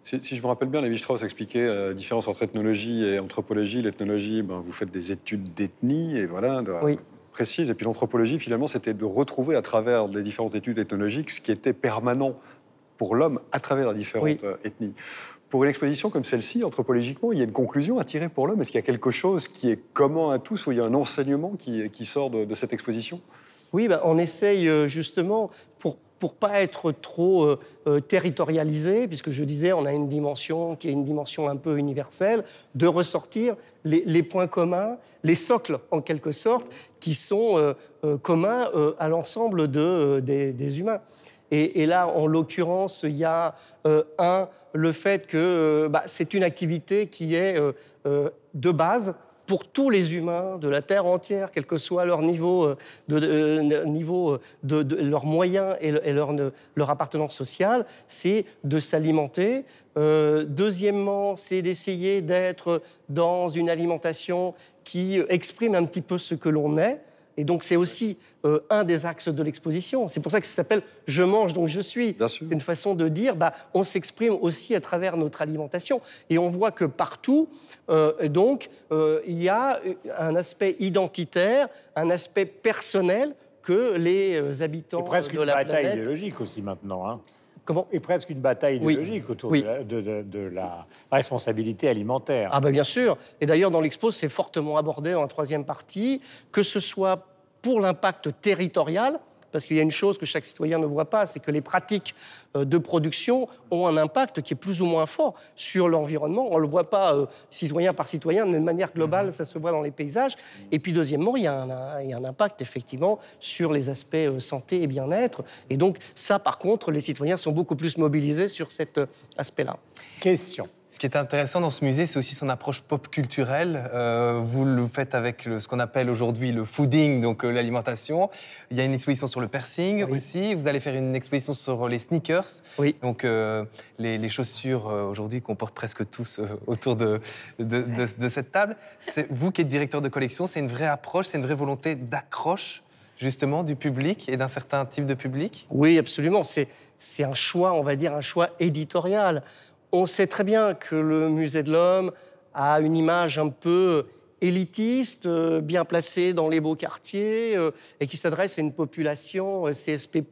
Si, je me rappelle bien, Lévi-Strauss expliquait la différence entre ethnologie et anthropologie. L'ethnologie, ben, vous faites des études d'ethnie, et voilà, oui. précises. Et puis l'anthropologie, finalement, c'était de retrouver à travers les différentes études ethnologiques ce qui était permanent pour l'homme à travers les différentes euh, ethnies. Pour une exposition comme celle-ci, anthropologiquement, il y a une conclusion à tirer pour l'homme. Est-ce qu'il y a quelque chose qui est commun à tous ou il y a un enseignement qui, qui sort de, cette exposition? Oui, bah, on essaye euh, justement, pour, pour pas être trop euh, euh, territorialisé, puisque je disais, on a une dimension qui est une dimension un peu universelle, de ressortir les, points communs, les socles en quelque sorte, qui sont communs à l'ensemble de, des, humains. Et, là, en l'occurrence, il y a un, le fait que bah, c'est une activité qui est de base pour tous les humains de la Terre entière, quel que soit leur niveau, euh, de, euh, niveau euh, de, leurs moyens et, leur, leur, appartenance sociale, c'est de s'alimenter. deuxièmement, c'est d'essayer d'être dans une alimentation qui exprime un petit peu ce que l'on est. Et donc, c'est aussi euh, un des axes de l'exposition. C'est pour ça que ça s'appelle Je mange, donc je suis. C'est une façon de dire, bah, on s'exprime aussi à travers notre alimentation. Et on voit que partout, euh, donc, euh, il y a un aspect identitaire, un aspect personnel que les habitants Et presque de une la bataille idéologique aussi maintenant. Hein. Comment Et presque une bataille idéologique autour De, la, responsabilité alimentaire. Ah ben bien sûr. Et d'ailleurs, dans l'expo, c'est fortement abordé dans la troisième partie, que ce soit pour l'impact territorial, parce qu'il y a une chose que chaque citoyen ne voit pas, c'est que les pratiques euh, de production ont un impact qui est plus ou moins fort sur l'environnement. On ne le voit pas euh, citoyen par citoyen, mais de manière globale, mhm. ça se voit dans les paysages. Et puis deuxièmement, il y a un, impact effectivement sur les aspects euh, santé et bien-être. Et donc ça, par contre, les citoyens sont beaucoup plus mobilisés sur cet aspect-là. Question. Ce qui est intéressant dans ce musée, c'est aussi son approche pop culturelle. Euh, vous le faites avec ce qu'on appelle aujourd'hui le fooding, donc euh, l'alimentation. Il y a une exposition sur le piercing aussi. Vous allez faire une exposition sur les sneakers. Oui. Donc euh, les, chaussures aujourd'hui qu'on porte presque tous autour de, de, cette table. C'est vous qui êtes directeur de collection. C'est une vraie approche, c'est une vraie volonté d'accroche justement du public et d'un certain type de public Oui, absolument. C'est un choix, on va dire, un choix éditorial. On sait très bien que le musée de l'homme a une image un peu élitiste, euh, bien placée dans les beaux quartiers, euh, et qui s'adresse à une population euh, CSP+,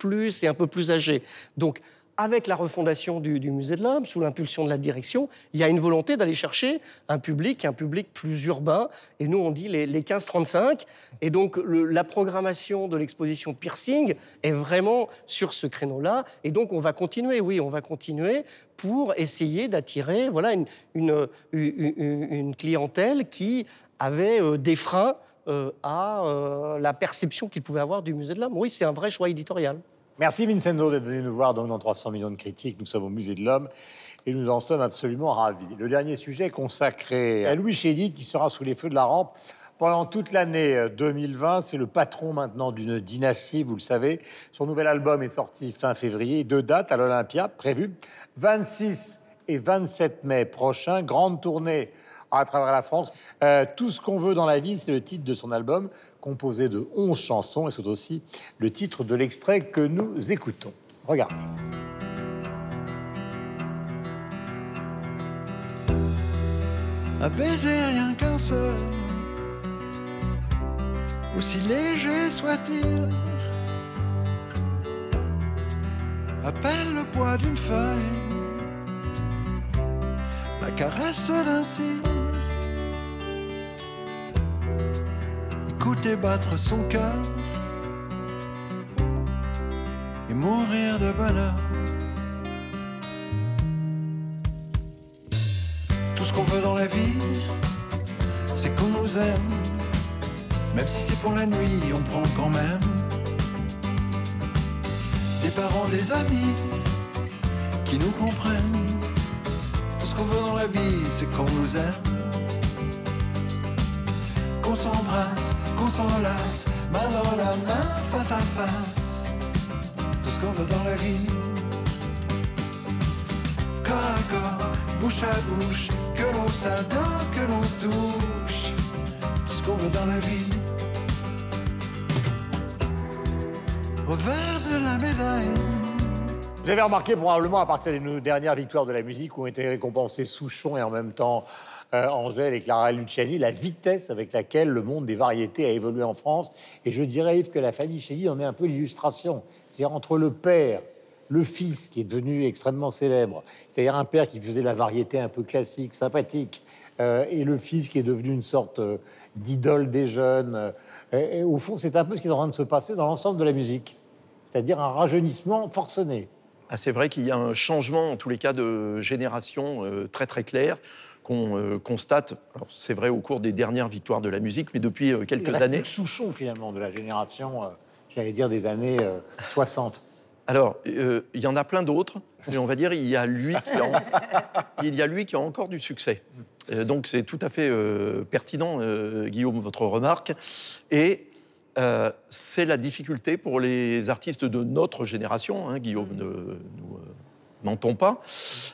et un peu plus âgée. Donc, avec la refondation du, musée de l'homme, sous l'impulsion de la direction, il y a une volonté d'aller chercher un public, un public plus urbain. Et nous, on dit les, 15-35. Et donc, la programmation de l'exposition Piercing est vraiment sur ce créneau-là. Et donc, on va continuer, oui, on va continuer pour essayer d'attirer voilà, une, une, clientèle qui avait euh, des freins euh, à euh, la perception qu'il pouvait avoir du musée de l'homme. Oui, c'est un vrai choix éditorial. Merci Vincendo d'être venu nous voir dans 300 millions de critiques. Nous sommes au Musée de l'Homme et nous en sommes absolument ravis. Le dernier sujet est consacré à Louis Chédid qui sera sous les feux de la rampe pendant toute l'année 2020. C'est le patron maintenant d'une dynastie, vous le savez. Son nouvel album est sorti fin février. Deux dates à l'Olympia prévues 26 et 27 mai prochains. Grande tournée à travers la France. Euh, tout ce qu'on veut dans la vie, c'est le titre de son album, composé de 11 chansons, et c'est aussi le titre de l'extrait que nous écoutons. Regarde. Un rien qu'un seul, aussi léger soit-il, appelle le poids d'une feuille, la caresse d'un. Écouter battre son cœur et mourir de bonheur. Tout ce qu'on veut dans la vie, c'est qu'on nous aime. Même si c'est pour la nuit, on prend quand même. Des parents, des amis qui nous comprennent. Tout ce qu'on veut dans la vie, c'est qu'on nous aime qu'on s'embrasse, qu'on s'enlace, main dans la main, face à face. Tout ce qu'on veut dans la vie. Corps à corps, bouche à bouche, que l'on s'adore, que l'on se touche. Tout ce qu'on veut dans la vie. Revers de la médaille. Vous avez remarqué probablement à partir des dernières victoires de la musique où ont été récompensés Souchon et en même temps euh, Angèle et Clara Luciani, la vitesse avec laquelle le monde des variétés a évolué en France. Et je dirais, Yves, que la famille Chély en est un peu l'illustration. C'est-à-dire entre le père, le fils qui est devenu extrêmement célèbre, c'est-à-dire un père qui faisait la variété un peu classique, sympathique, euh, et le fils qui est devenu une sorte euh, d'idole des jeunes. et, au fond, c'est un peu ce qui est en train de se passer dans l'ensemble de la musique. c'est-à-dire un rajeunissement forcené. Ah, c'est vrai qu'il y a un changement, en tous les cas, de génération très très clair qu'on euh, constate, alors, c'est vrai au cours des dernières victoires de la musique, mais depuis euh, quelques Il années. le Souchon, finalement, de la génération, euh, j'allais dire, des années euh, 60. Alors, euh, il y en a plein d'autres, mais on va dire il y a lui qui a, en- il y a, lui qui a encore du succès. Euh, donc c'est tout à fait euh, pertinent, Guillaume, votre remarque. Et c'est la difficulté pour les artistes de notre génération, hein, Guillaume, ne nous mentons pas.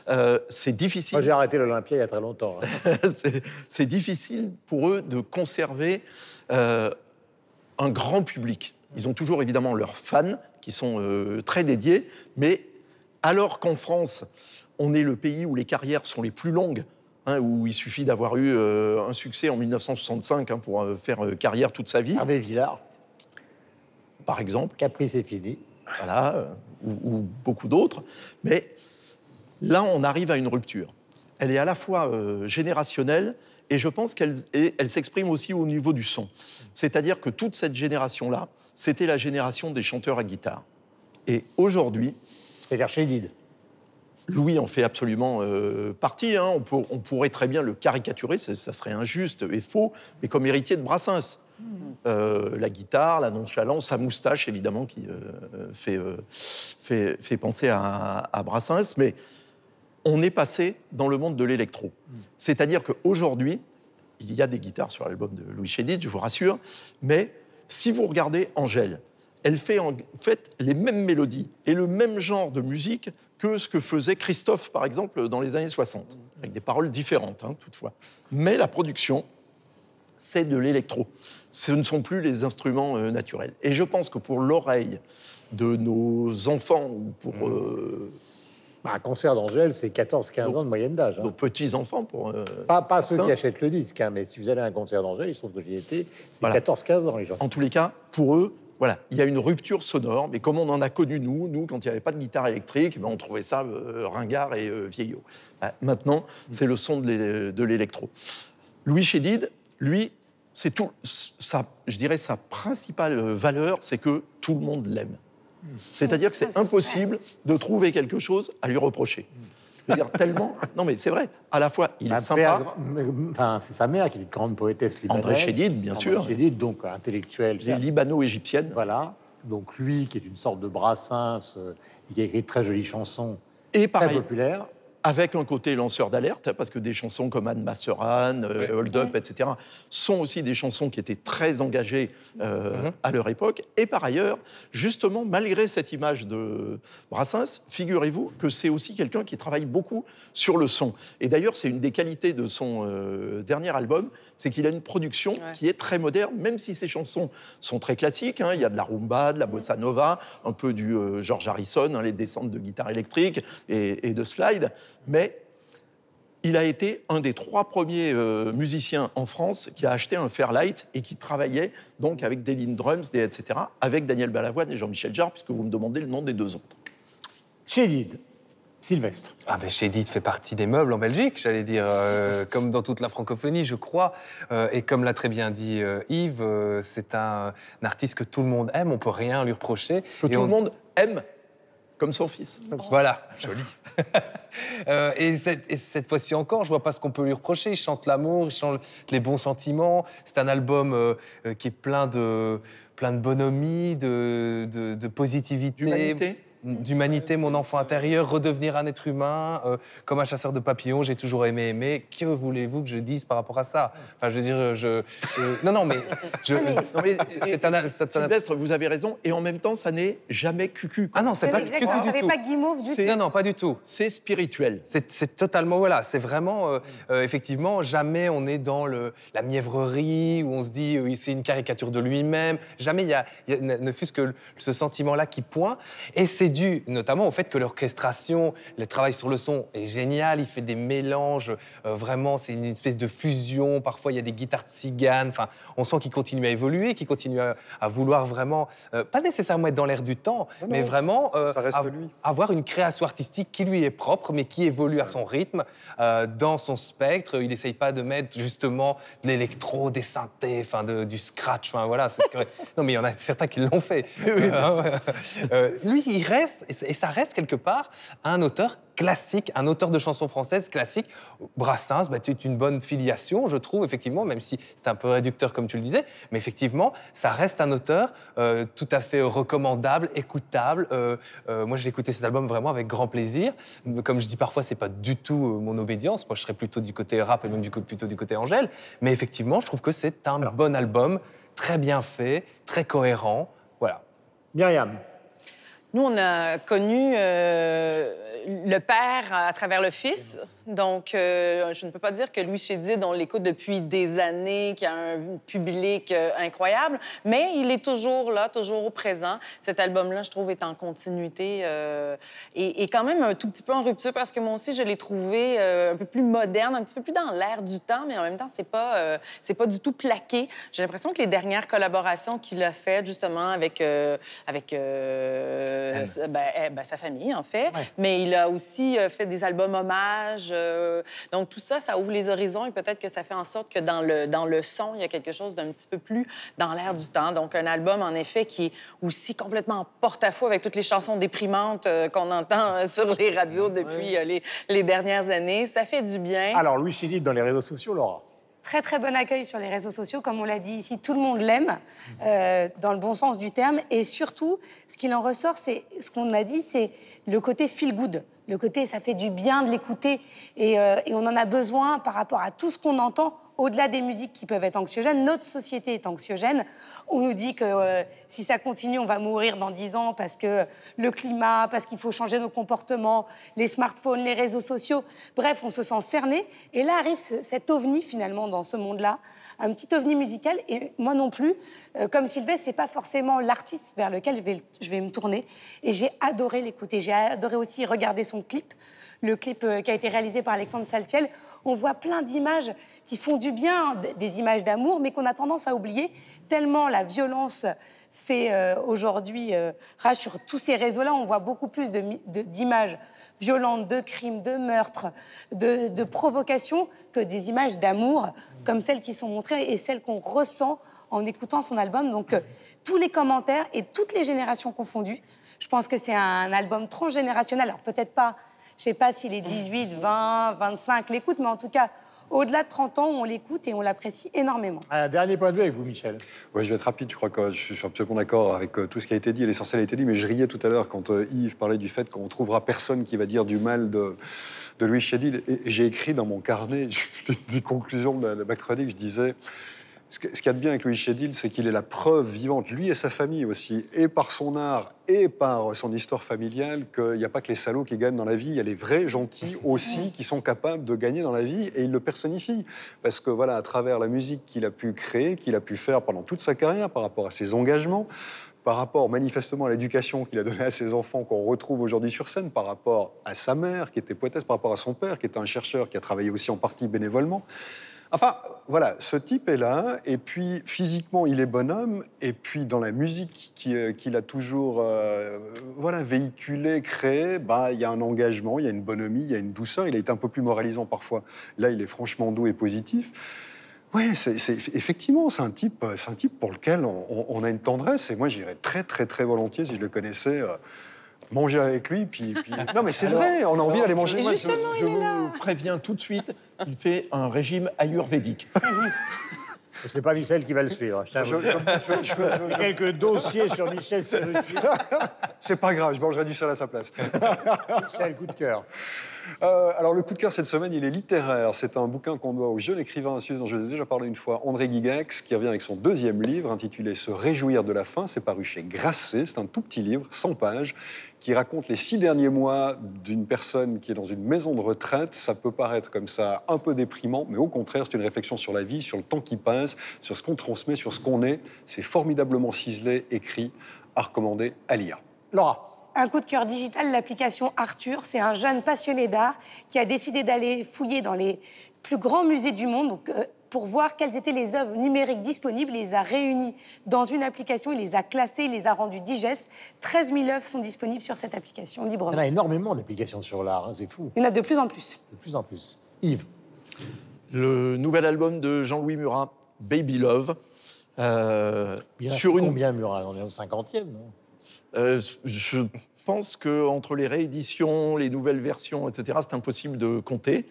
Euh, c'est difficile. Moi, j'ai arrêté l'Olympia il y a très longtemps. hein. c'est- difficile pour eux de conserver euh, un grand public. Ils ont toujours évidemment leurs fans qui sont euh, très dédiés, mais alors qu'en France, on est le pays où les carrières sont les plus longues, hein, où il suffit d'avoir eu euh, un succès en 1965 hein, pour euh, faire euh, carrière toute sa vie. Hervé Villard, par exemple. Caprice est fini. Voilà, ou, ou beaucoup d'autres. Mais là, on arrive à une rupture. Elle est à la fois euh, générationnelle et je pense qu'elle elle s'exprime aussi au niveau du son. C'est-à-dire que toute cette génération-là, c'était la génération des chanteurs à guitare. Et aujourd'hui. C'est-à-dire. Louis en fait absolument euh, partie. hein. On, pour- on pourrait très bien le caricaturer, ça, ça serait injuste et faux, mais comme héritier de Brassens. Euh, la guitare, la nonchalance, sa moustache, évidemment, qui euh, fait, euh, fait, fait penser à, Brassens. Mais on est passé dans le monde de l'électro. C'est-à-dire qu'aujourd'hui, il y a des guitares sur l'album de Louis Chédid, je vous rassure, mais si vous regardez Angèle, elle fait en fait les mêmes mélodies et le même genre de musique que ce que faisait Christophe, par exemple, dans les années 60, avec des paroles différentes, hein, toutefois. Mais la production, c'est de l'électro. Ce ne sont plus les instruments euh, naturels. Et je pense que pour l'oreille de nos enfants ou pour euh, Bah, un concert d'Angèle, c'est 14-15 ans de moyenne d'âge. hein. nos petits-enfants, pour... euh, Pas, pas ceux qui achètent le disque, hein, mais si vous allez à un concert d'Angèle, il se trouve que j'y étais, c'est Voilà. 14-15 ans, les gens. En tous les cas, pour eux, voilà, il y a une rupture sonore, mais comme on en a connu nous, nous, quand il n'y avait pas de guitare électrique, ben, on trouvait ça euh, ringard et euh, vieillot. Ben, maintenant, c'est le son de l'électro. Louis Chédid, lui, c'est tout, sa, je dirais sa principale valeur, c'est que tout le monde l'aime. C'est-à-dire que c'est impossible de trouver quelque chose à lui reprocher. Je veux dire, tellement. Non, mais c'est vrai. À la fois, il Ma est sympa. père, enfin, c'est sa mère qui est une grande poétesse libanaise. André Chédid, bien André sûr. Chédid, donc intellectuel. Elle est libano-égyptienne. Voilà. Donc lui, qui est une sorte de Brassens, euh, qui a écrit de très jolies chansons, Et très pareil, populaires. Avec un côté lanceur d'alerte, parce que des chansons comme Anne Masseran, euh, Hold Up, etc., sont aussi des chansons qui étaient très engagées euh, à leur époque. Et par ailleurs, justement, malgré cette image de Brassens, figurez-vous que c'est aussi quelqu'un qui travaille beaucoup sur le son. Et d'ailleurs, c'est une des qualités de son euh, dernier album, c'est qu'il a une production qui est très moderne, même si ses chansons sont très classiques. hein. Il y a de la rumba, de la bossa nova, un peu du euh, George Harrison, hein, les descentes de guitare électrique et, et de slide. Mais il a été un des trois premiers euh, musiciens en France qui a acheté un Fairlight et qui travaillait donc avec des Drums, des etc., avec Daniel Balavoine et Jean-Michel Jarre, puisque vous me demandez le nom des deux autres. Chédid, Sylvestre. Ah ben Chédid fait partie des meubles en Belgique, j'allais dire, euh, comme dans toute la francophonie, je crois. Euh, et comme l'a très bien dit euh, Yves, euh, c'est un, un artiste que tout le monde aime, on peut rien lui reprocher. Que Et tout on- le monde aime, comme son fils. Voilà, joli. Euh, et cette, et cette fois-ci encore, je vois pas ce qu'on peut lui reprocher. Il chante l'amour, il chante les bons sentiments. C'est un album qui est plein de, plein de bonhomie, de, de, de positivité. D'humanité. D'humanité, mon enfant intérieur, redevenir un être humain, euh, comme un chasseur de papillons, j'ai toujours aimé aimer. Que voulez-vous que je dise par rapport à ça? Enfin, je veux dire, je, je- non, non, mais, je- Non, mais c'est un, Sylvestre, vous avez raison, et en même temps, ça n'est jamais cucu. Ah non, c'est pas Exactement, du vous tout. n'avez pas guimauve du tout. Non, non, pas du tout. C'est spirituel. C'est c'est totalement, voilà, c'est vraiment, euh, euh, effectivement, jamais on est dans le, la mièvrerie où on se dit c'est une caricature de lui-même. Jamais il y a, y ne fût-ce que ce sentiment-là qui pointe. Et c'est c'est dû notamment au fait que l'orchestration, le travail sur le son est génial. Il fait des mélanges, euh, vraiment, c'est une espèce de fusion. Parfois, il y a des guitares tziganes. Enfin, on sent qu'il continue à évoluer, qu'il continue à, à vouloir vraiment, euh, pas nécessairement être dans l'air du temps, Non, mais non, vraiment euh, av- lui. avoir une création artistique qui lui est propre, mais qui évolue à son rythme, dans son spectre. Il n'essaye pas de mettre justement de l'électro, des synthés, enfin de- du scratch. Enfin voilà. non, mais il y en a certains qui l'ont fait. Lui, il reste, et ça- et ça reste quelque part, un auteur classique, un auteur de chansons françaises classiques. Brassens, bah, c'est une bonne filiation, je trouve, effectivement, même si c'est un peu réducteur, comme tu le disais. Mais effectivement, ça reste un auteur euh, tout à fait recommandable, écoutable. Euh, euh, moi, j'ai écouté cet album vraiment avec grand plaisir. Comme je dis parfois, c'est pas du tout mon obédience. Moi, je serais plutôt du côté rap et même du, plutôt du côté Angèle. Mais effectivement, je trouve que c'est un bon album, très bien fait, très cohérent. Voilà. Myriam. Nous, on a connu euh, le père à travers le fils. Donc, euh, je ne peux pas dire que Louis Chédid, on l'écoute depuis des années, qu'il a un public euh, incroyable, mais il est toujours là, toujours au présent. Cet album-là, je trouve, est en continuité euh, et, et quand même un tout petit peu en rupture parce que moi aussi, je l'ai trouvé un peu plus moderne, un petit peu plus dans l'air du temps, mais en même temps, c'est pas, c'est pas du tout plaqué. J'ai l'impression que les dernières collaborations qu'il a faites, justement, avec, avec sa- ben, eh, ben, sa famille, en fait, mais il a aussi fait des albums hommages. Euh, donc, tout ça, ça ouvre les horizons et peut-être que ça fait en sorte que dans le, dans le son, il y a quelque chose d'un petit peu plus dans l'air du temps. Donc, un album, en effet, qui est aussi complètement en porte-à-faux avec toutes les chansons déprimantes euh, qu'on entend euh, sur les radios depuis les, les dernières années. Ça fait du bien. Alors, Louis Chédid dans les réseaux sociaux, Laura. Très très bon accueil sur les réseaux sociaux, comme on l'a dit ici, tout le monde l'aime, euh, dans le bon sens du terme. Et surtout, ce qu'il en ressort, c'est ce qu'on a dit, c'est le côté feel good. Le côté, ça fait du bien de l'écouter. Et, euh, et on en a besoin par rapport à tout ce qu'on entend, au-delà des musiques qui peuvent être anxiogènes. Notre société est anxiogène. On nous dit que euh, si ça continue, on va mourir dans 10 ans parce que le climat, parce qu'il faut changer nos comportements, les smartphones, les réseaux sociaux. Bref, on se sent cerné. Et là arrive ce- cet ovni finalement dans ce monde-là, un petit ovni musical. Et moi non plus, euh, comme Sylvestre, c'est pas forcément l'artiste vers lequel je vais me tourner. Et j'ai adoré l'écouter. J'ai adoré aussi regarder son clip, le clip euh, qui a été réalisé par Alexandre Saltiel. On voit plein d'images qui font du bien, d- des images d'amour, mais qu'on a tendance à oublier tellement la violence fait euh, aujourd'hui euh, rage sur tous ces réseaux-là. On voit beaucoup plus d'images violentes, de crimes, de meurtres, de, provocations que des images d'amour comme celles qui sont montrées et celles qu'on ressent en écoutant son album. Donc, tous les commentaires et toutes les générations confondues, je pense que c'est un album transgénérationnel. Alors, peut-être pas, je sais pas si les 18, 20, 25 l'écoutent, mais en tout cas, au-delà de 30 ans, on l'écoute et on l'apprécie énormément. Un dernier point de vue avec vous, Michel. Ouais, je vais être rapide, je crois que je suis absolument d'accord avec euh, tout ce qui a été dit, et l'essentiel a été dit, mais je riais tout à l'heure quand euh, Yves parlait du fait qu'on trouvera personne qui va dire du mal de, de Louis Chédid. Et, j'ai écrit dans mon carnet, c'était une des conclusions de, la- de ma chronique, je disais... Ce qu'il y a de bien avec Louis Chédid, c'est qu'il est la preuve vivante, lui et sa famille aussi, et par son art et par son histoire familiale, qu'il n'y a pas que les salauds qui gagnent dans la vie, il y a les vrais gentils aussi qui sont capables de gagner dans la vie, et il le personnifie. Parce que voilà, à travers la musique qu'il a pu créer, qu'il a pu faire pendant toute sa carrière, par rapport à ses engagements, par rapport manifestement à l'éducation qu'il a donnée à ses enfants, qu'on retrouve aujourd'hui sur scène, par rapport à sa mère, qui était poétesse, par rapport à son père, qui était un chercheur, qui a travaillé aussi en partie bénévolement. Enfin, voilà, ce type est là, et puis physiquement, il est bonhomme, et puis dans la musique euh, qu'il a toujours euh, voilà, véhiculée, créée, bah, il y a un engagement, il y a une bonhomie, il y a une douceur. Il a été un peu plus moralisant parfois. Là, il est franchement doux et positif. Oui, effectivement, c'est un, type, euh, un type pour lequel on, a une tendresse, et moi, j'irais très, très, très volontiers, si je le connaissais, manger avec lui, puis... puis- Non, mais c'est vrai, on a envie d'aller manger. Moi, Moi, je, je vous préviens tout de suite, il fait un régime ayurvédique. C'est pas Michel qui va le suivre. Je Je- je- je- je- J'ai quelques dossiers sur Michel. C'est pas grave, je mangerai du sel à sa place. Michel, coup de cœur. Euh, alors, le coup de cœur cette semaine, il est littéraire. C'est un bouquin qu'on doit au jeune écrivain suisse dont je vous ai déjà parlé une fois, André Gigax, qui revient avec son deuxième livre intitulé Se réjouir de la fin. C'est paru chez Grasset. C'est un tout petit livre, 100 pages, qui raconte les six derniers mois d'une personne qui est dans une maison de retraite. Ça peut paraître comme ça un peu déprimant, mais au contraire, c'est une réflexion sur la vie, sur le temps qui passe, sur ce qu'on transmet, sur ce qu'on est. C'est formidablement ciselé, écrit, à recommander à lire. Laura. Un coup de cœur digital, l'application Arthur. C'est un jeune passionné d'art qui a décidé d'aller fouiller dans les plus grands musées du monde donc, euh, pour voir quelles étaient les œuvres numériques disponibles. Il les a réunies dans une application, il les a classées, il les a rendues digestes. 13 000 œuvres sont disponibles sur cette application librement. Il y en a énormément d'applications sur l'art, hein, c'est fou. Il y en a de plus en plus. De plus en plus. Yves Le nouvel album de Jean-Louis Murat, Baby Love. Euh, sur une... combien Murat On est au 50e, non? Euh, Je pense qu'entre les rééditions, les nouvelles versions, etc., c'est impossible de compter.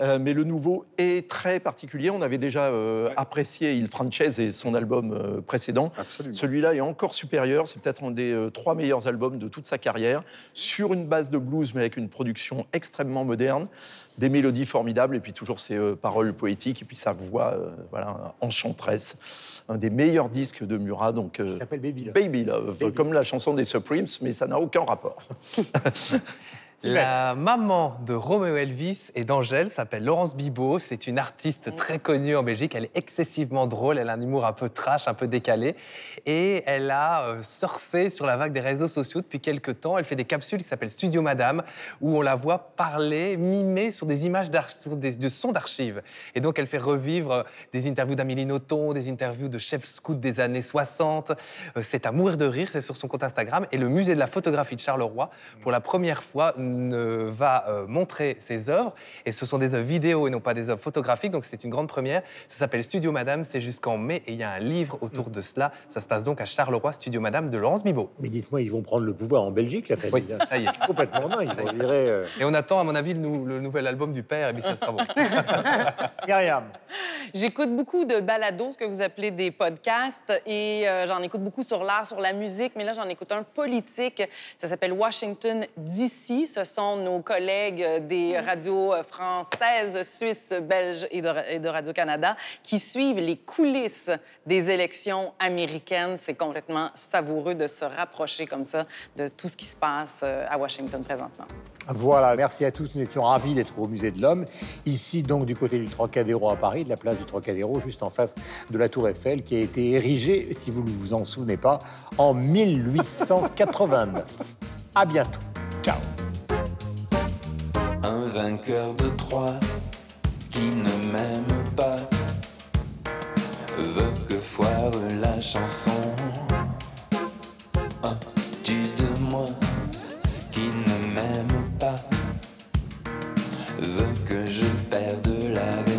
Euh, mais le nouveau est très particulier. On avait déjà euh, apprécié Il Frances et son album euh, précédent. Celui-là est encore supérieur. C'est peut-être un des trois meilleurs albums de toute sa carrière, sur une base de blues, mais avec une production extrêmement moderne, des mélodies formidables, et puis toujours ses paroles poétiques, et puis sa voix voilà, enchanteresse. Un des meilleurs disques de Murat. Donc, Qui s'appelle Baby Love. Baby Love, comme la chanson des Supremes, mais ça n'a aucun rapport. La maman de Roméo Elvis et d'Angèle s'appelle Laurence Bibot. C'est une artiste très connue en Belgique. Elle est excessivement drôle. Elle a un humour un peu trash, un peu décalé. Et elle a euh, surfé sur la vague des réseaux sociaux depuis quelques temps. Elle fait des capsules qui s'appellent Studio Madame, où on la voit parler, mimer sur des images sur des, de sons d'archives. Et donc, elle fait revivre euh, des interviews d'Amélie Nothomb, des interviews de chefs scouts des années 60. Euh, c'est à mourir de rire. C'est sur son compte Instagram. Et le musée de la photographie de Charleroi, pour la première fois, va euh, montrer ses œuvres. Et ce sont des œuvres vidéo et non pas des œuvres photographiques. Donc c'est une grande première. Ça s'appelle Studio Madame. C'est jusqu'en mai et il y a un livre autour de cela. Ça se passe donc à Charleroi, Studio Madame de Laurence Bibot. Mais dites-moi, ils vont prendre le pouvoir en Belgique, la famille. Oui, ça y est. Complètement dingue. On dirait, euh. Et on attend, à mon avis, le, nouvel album du père. Et bien ça sera bon. Myriam. J'écoute beaucoup de balados, ce que vous appelez des podcasts, et euh, j'en écoute beaucoup sur l'art, sur la musique, mais là, j'en écoute un politique. Ça s'appelle Washington DC. Ce sont nos collègues des radios françaises, suisses, belges et de, Radio-Canada qui suivent les coulisses des élections américaines. C'est complètement savoureux de se rapprocher comme ça de tout ce qui se passe euh, à Washington présentement. Voilà, merci à tous. Nous étions ravis d'être au Musée de l'Homme. Ici, donc, du côté du Trocadéro à Paris, de la place du Trocadéro, juste en face de la Tour Eiffel, qui a été érigée, si vous ne vous en souvenez pas, en 1889. à bientôt. Ciao vainqueur de Troie qui ne m'aime pas veut que foire la chanson. As-tu de moi qui ne m'aime pas veut que je perde la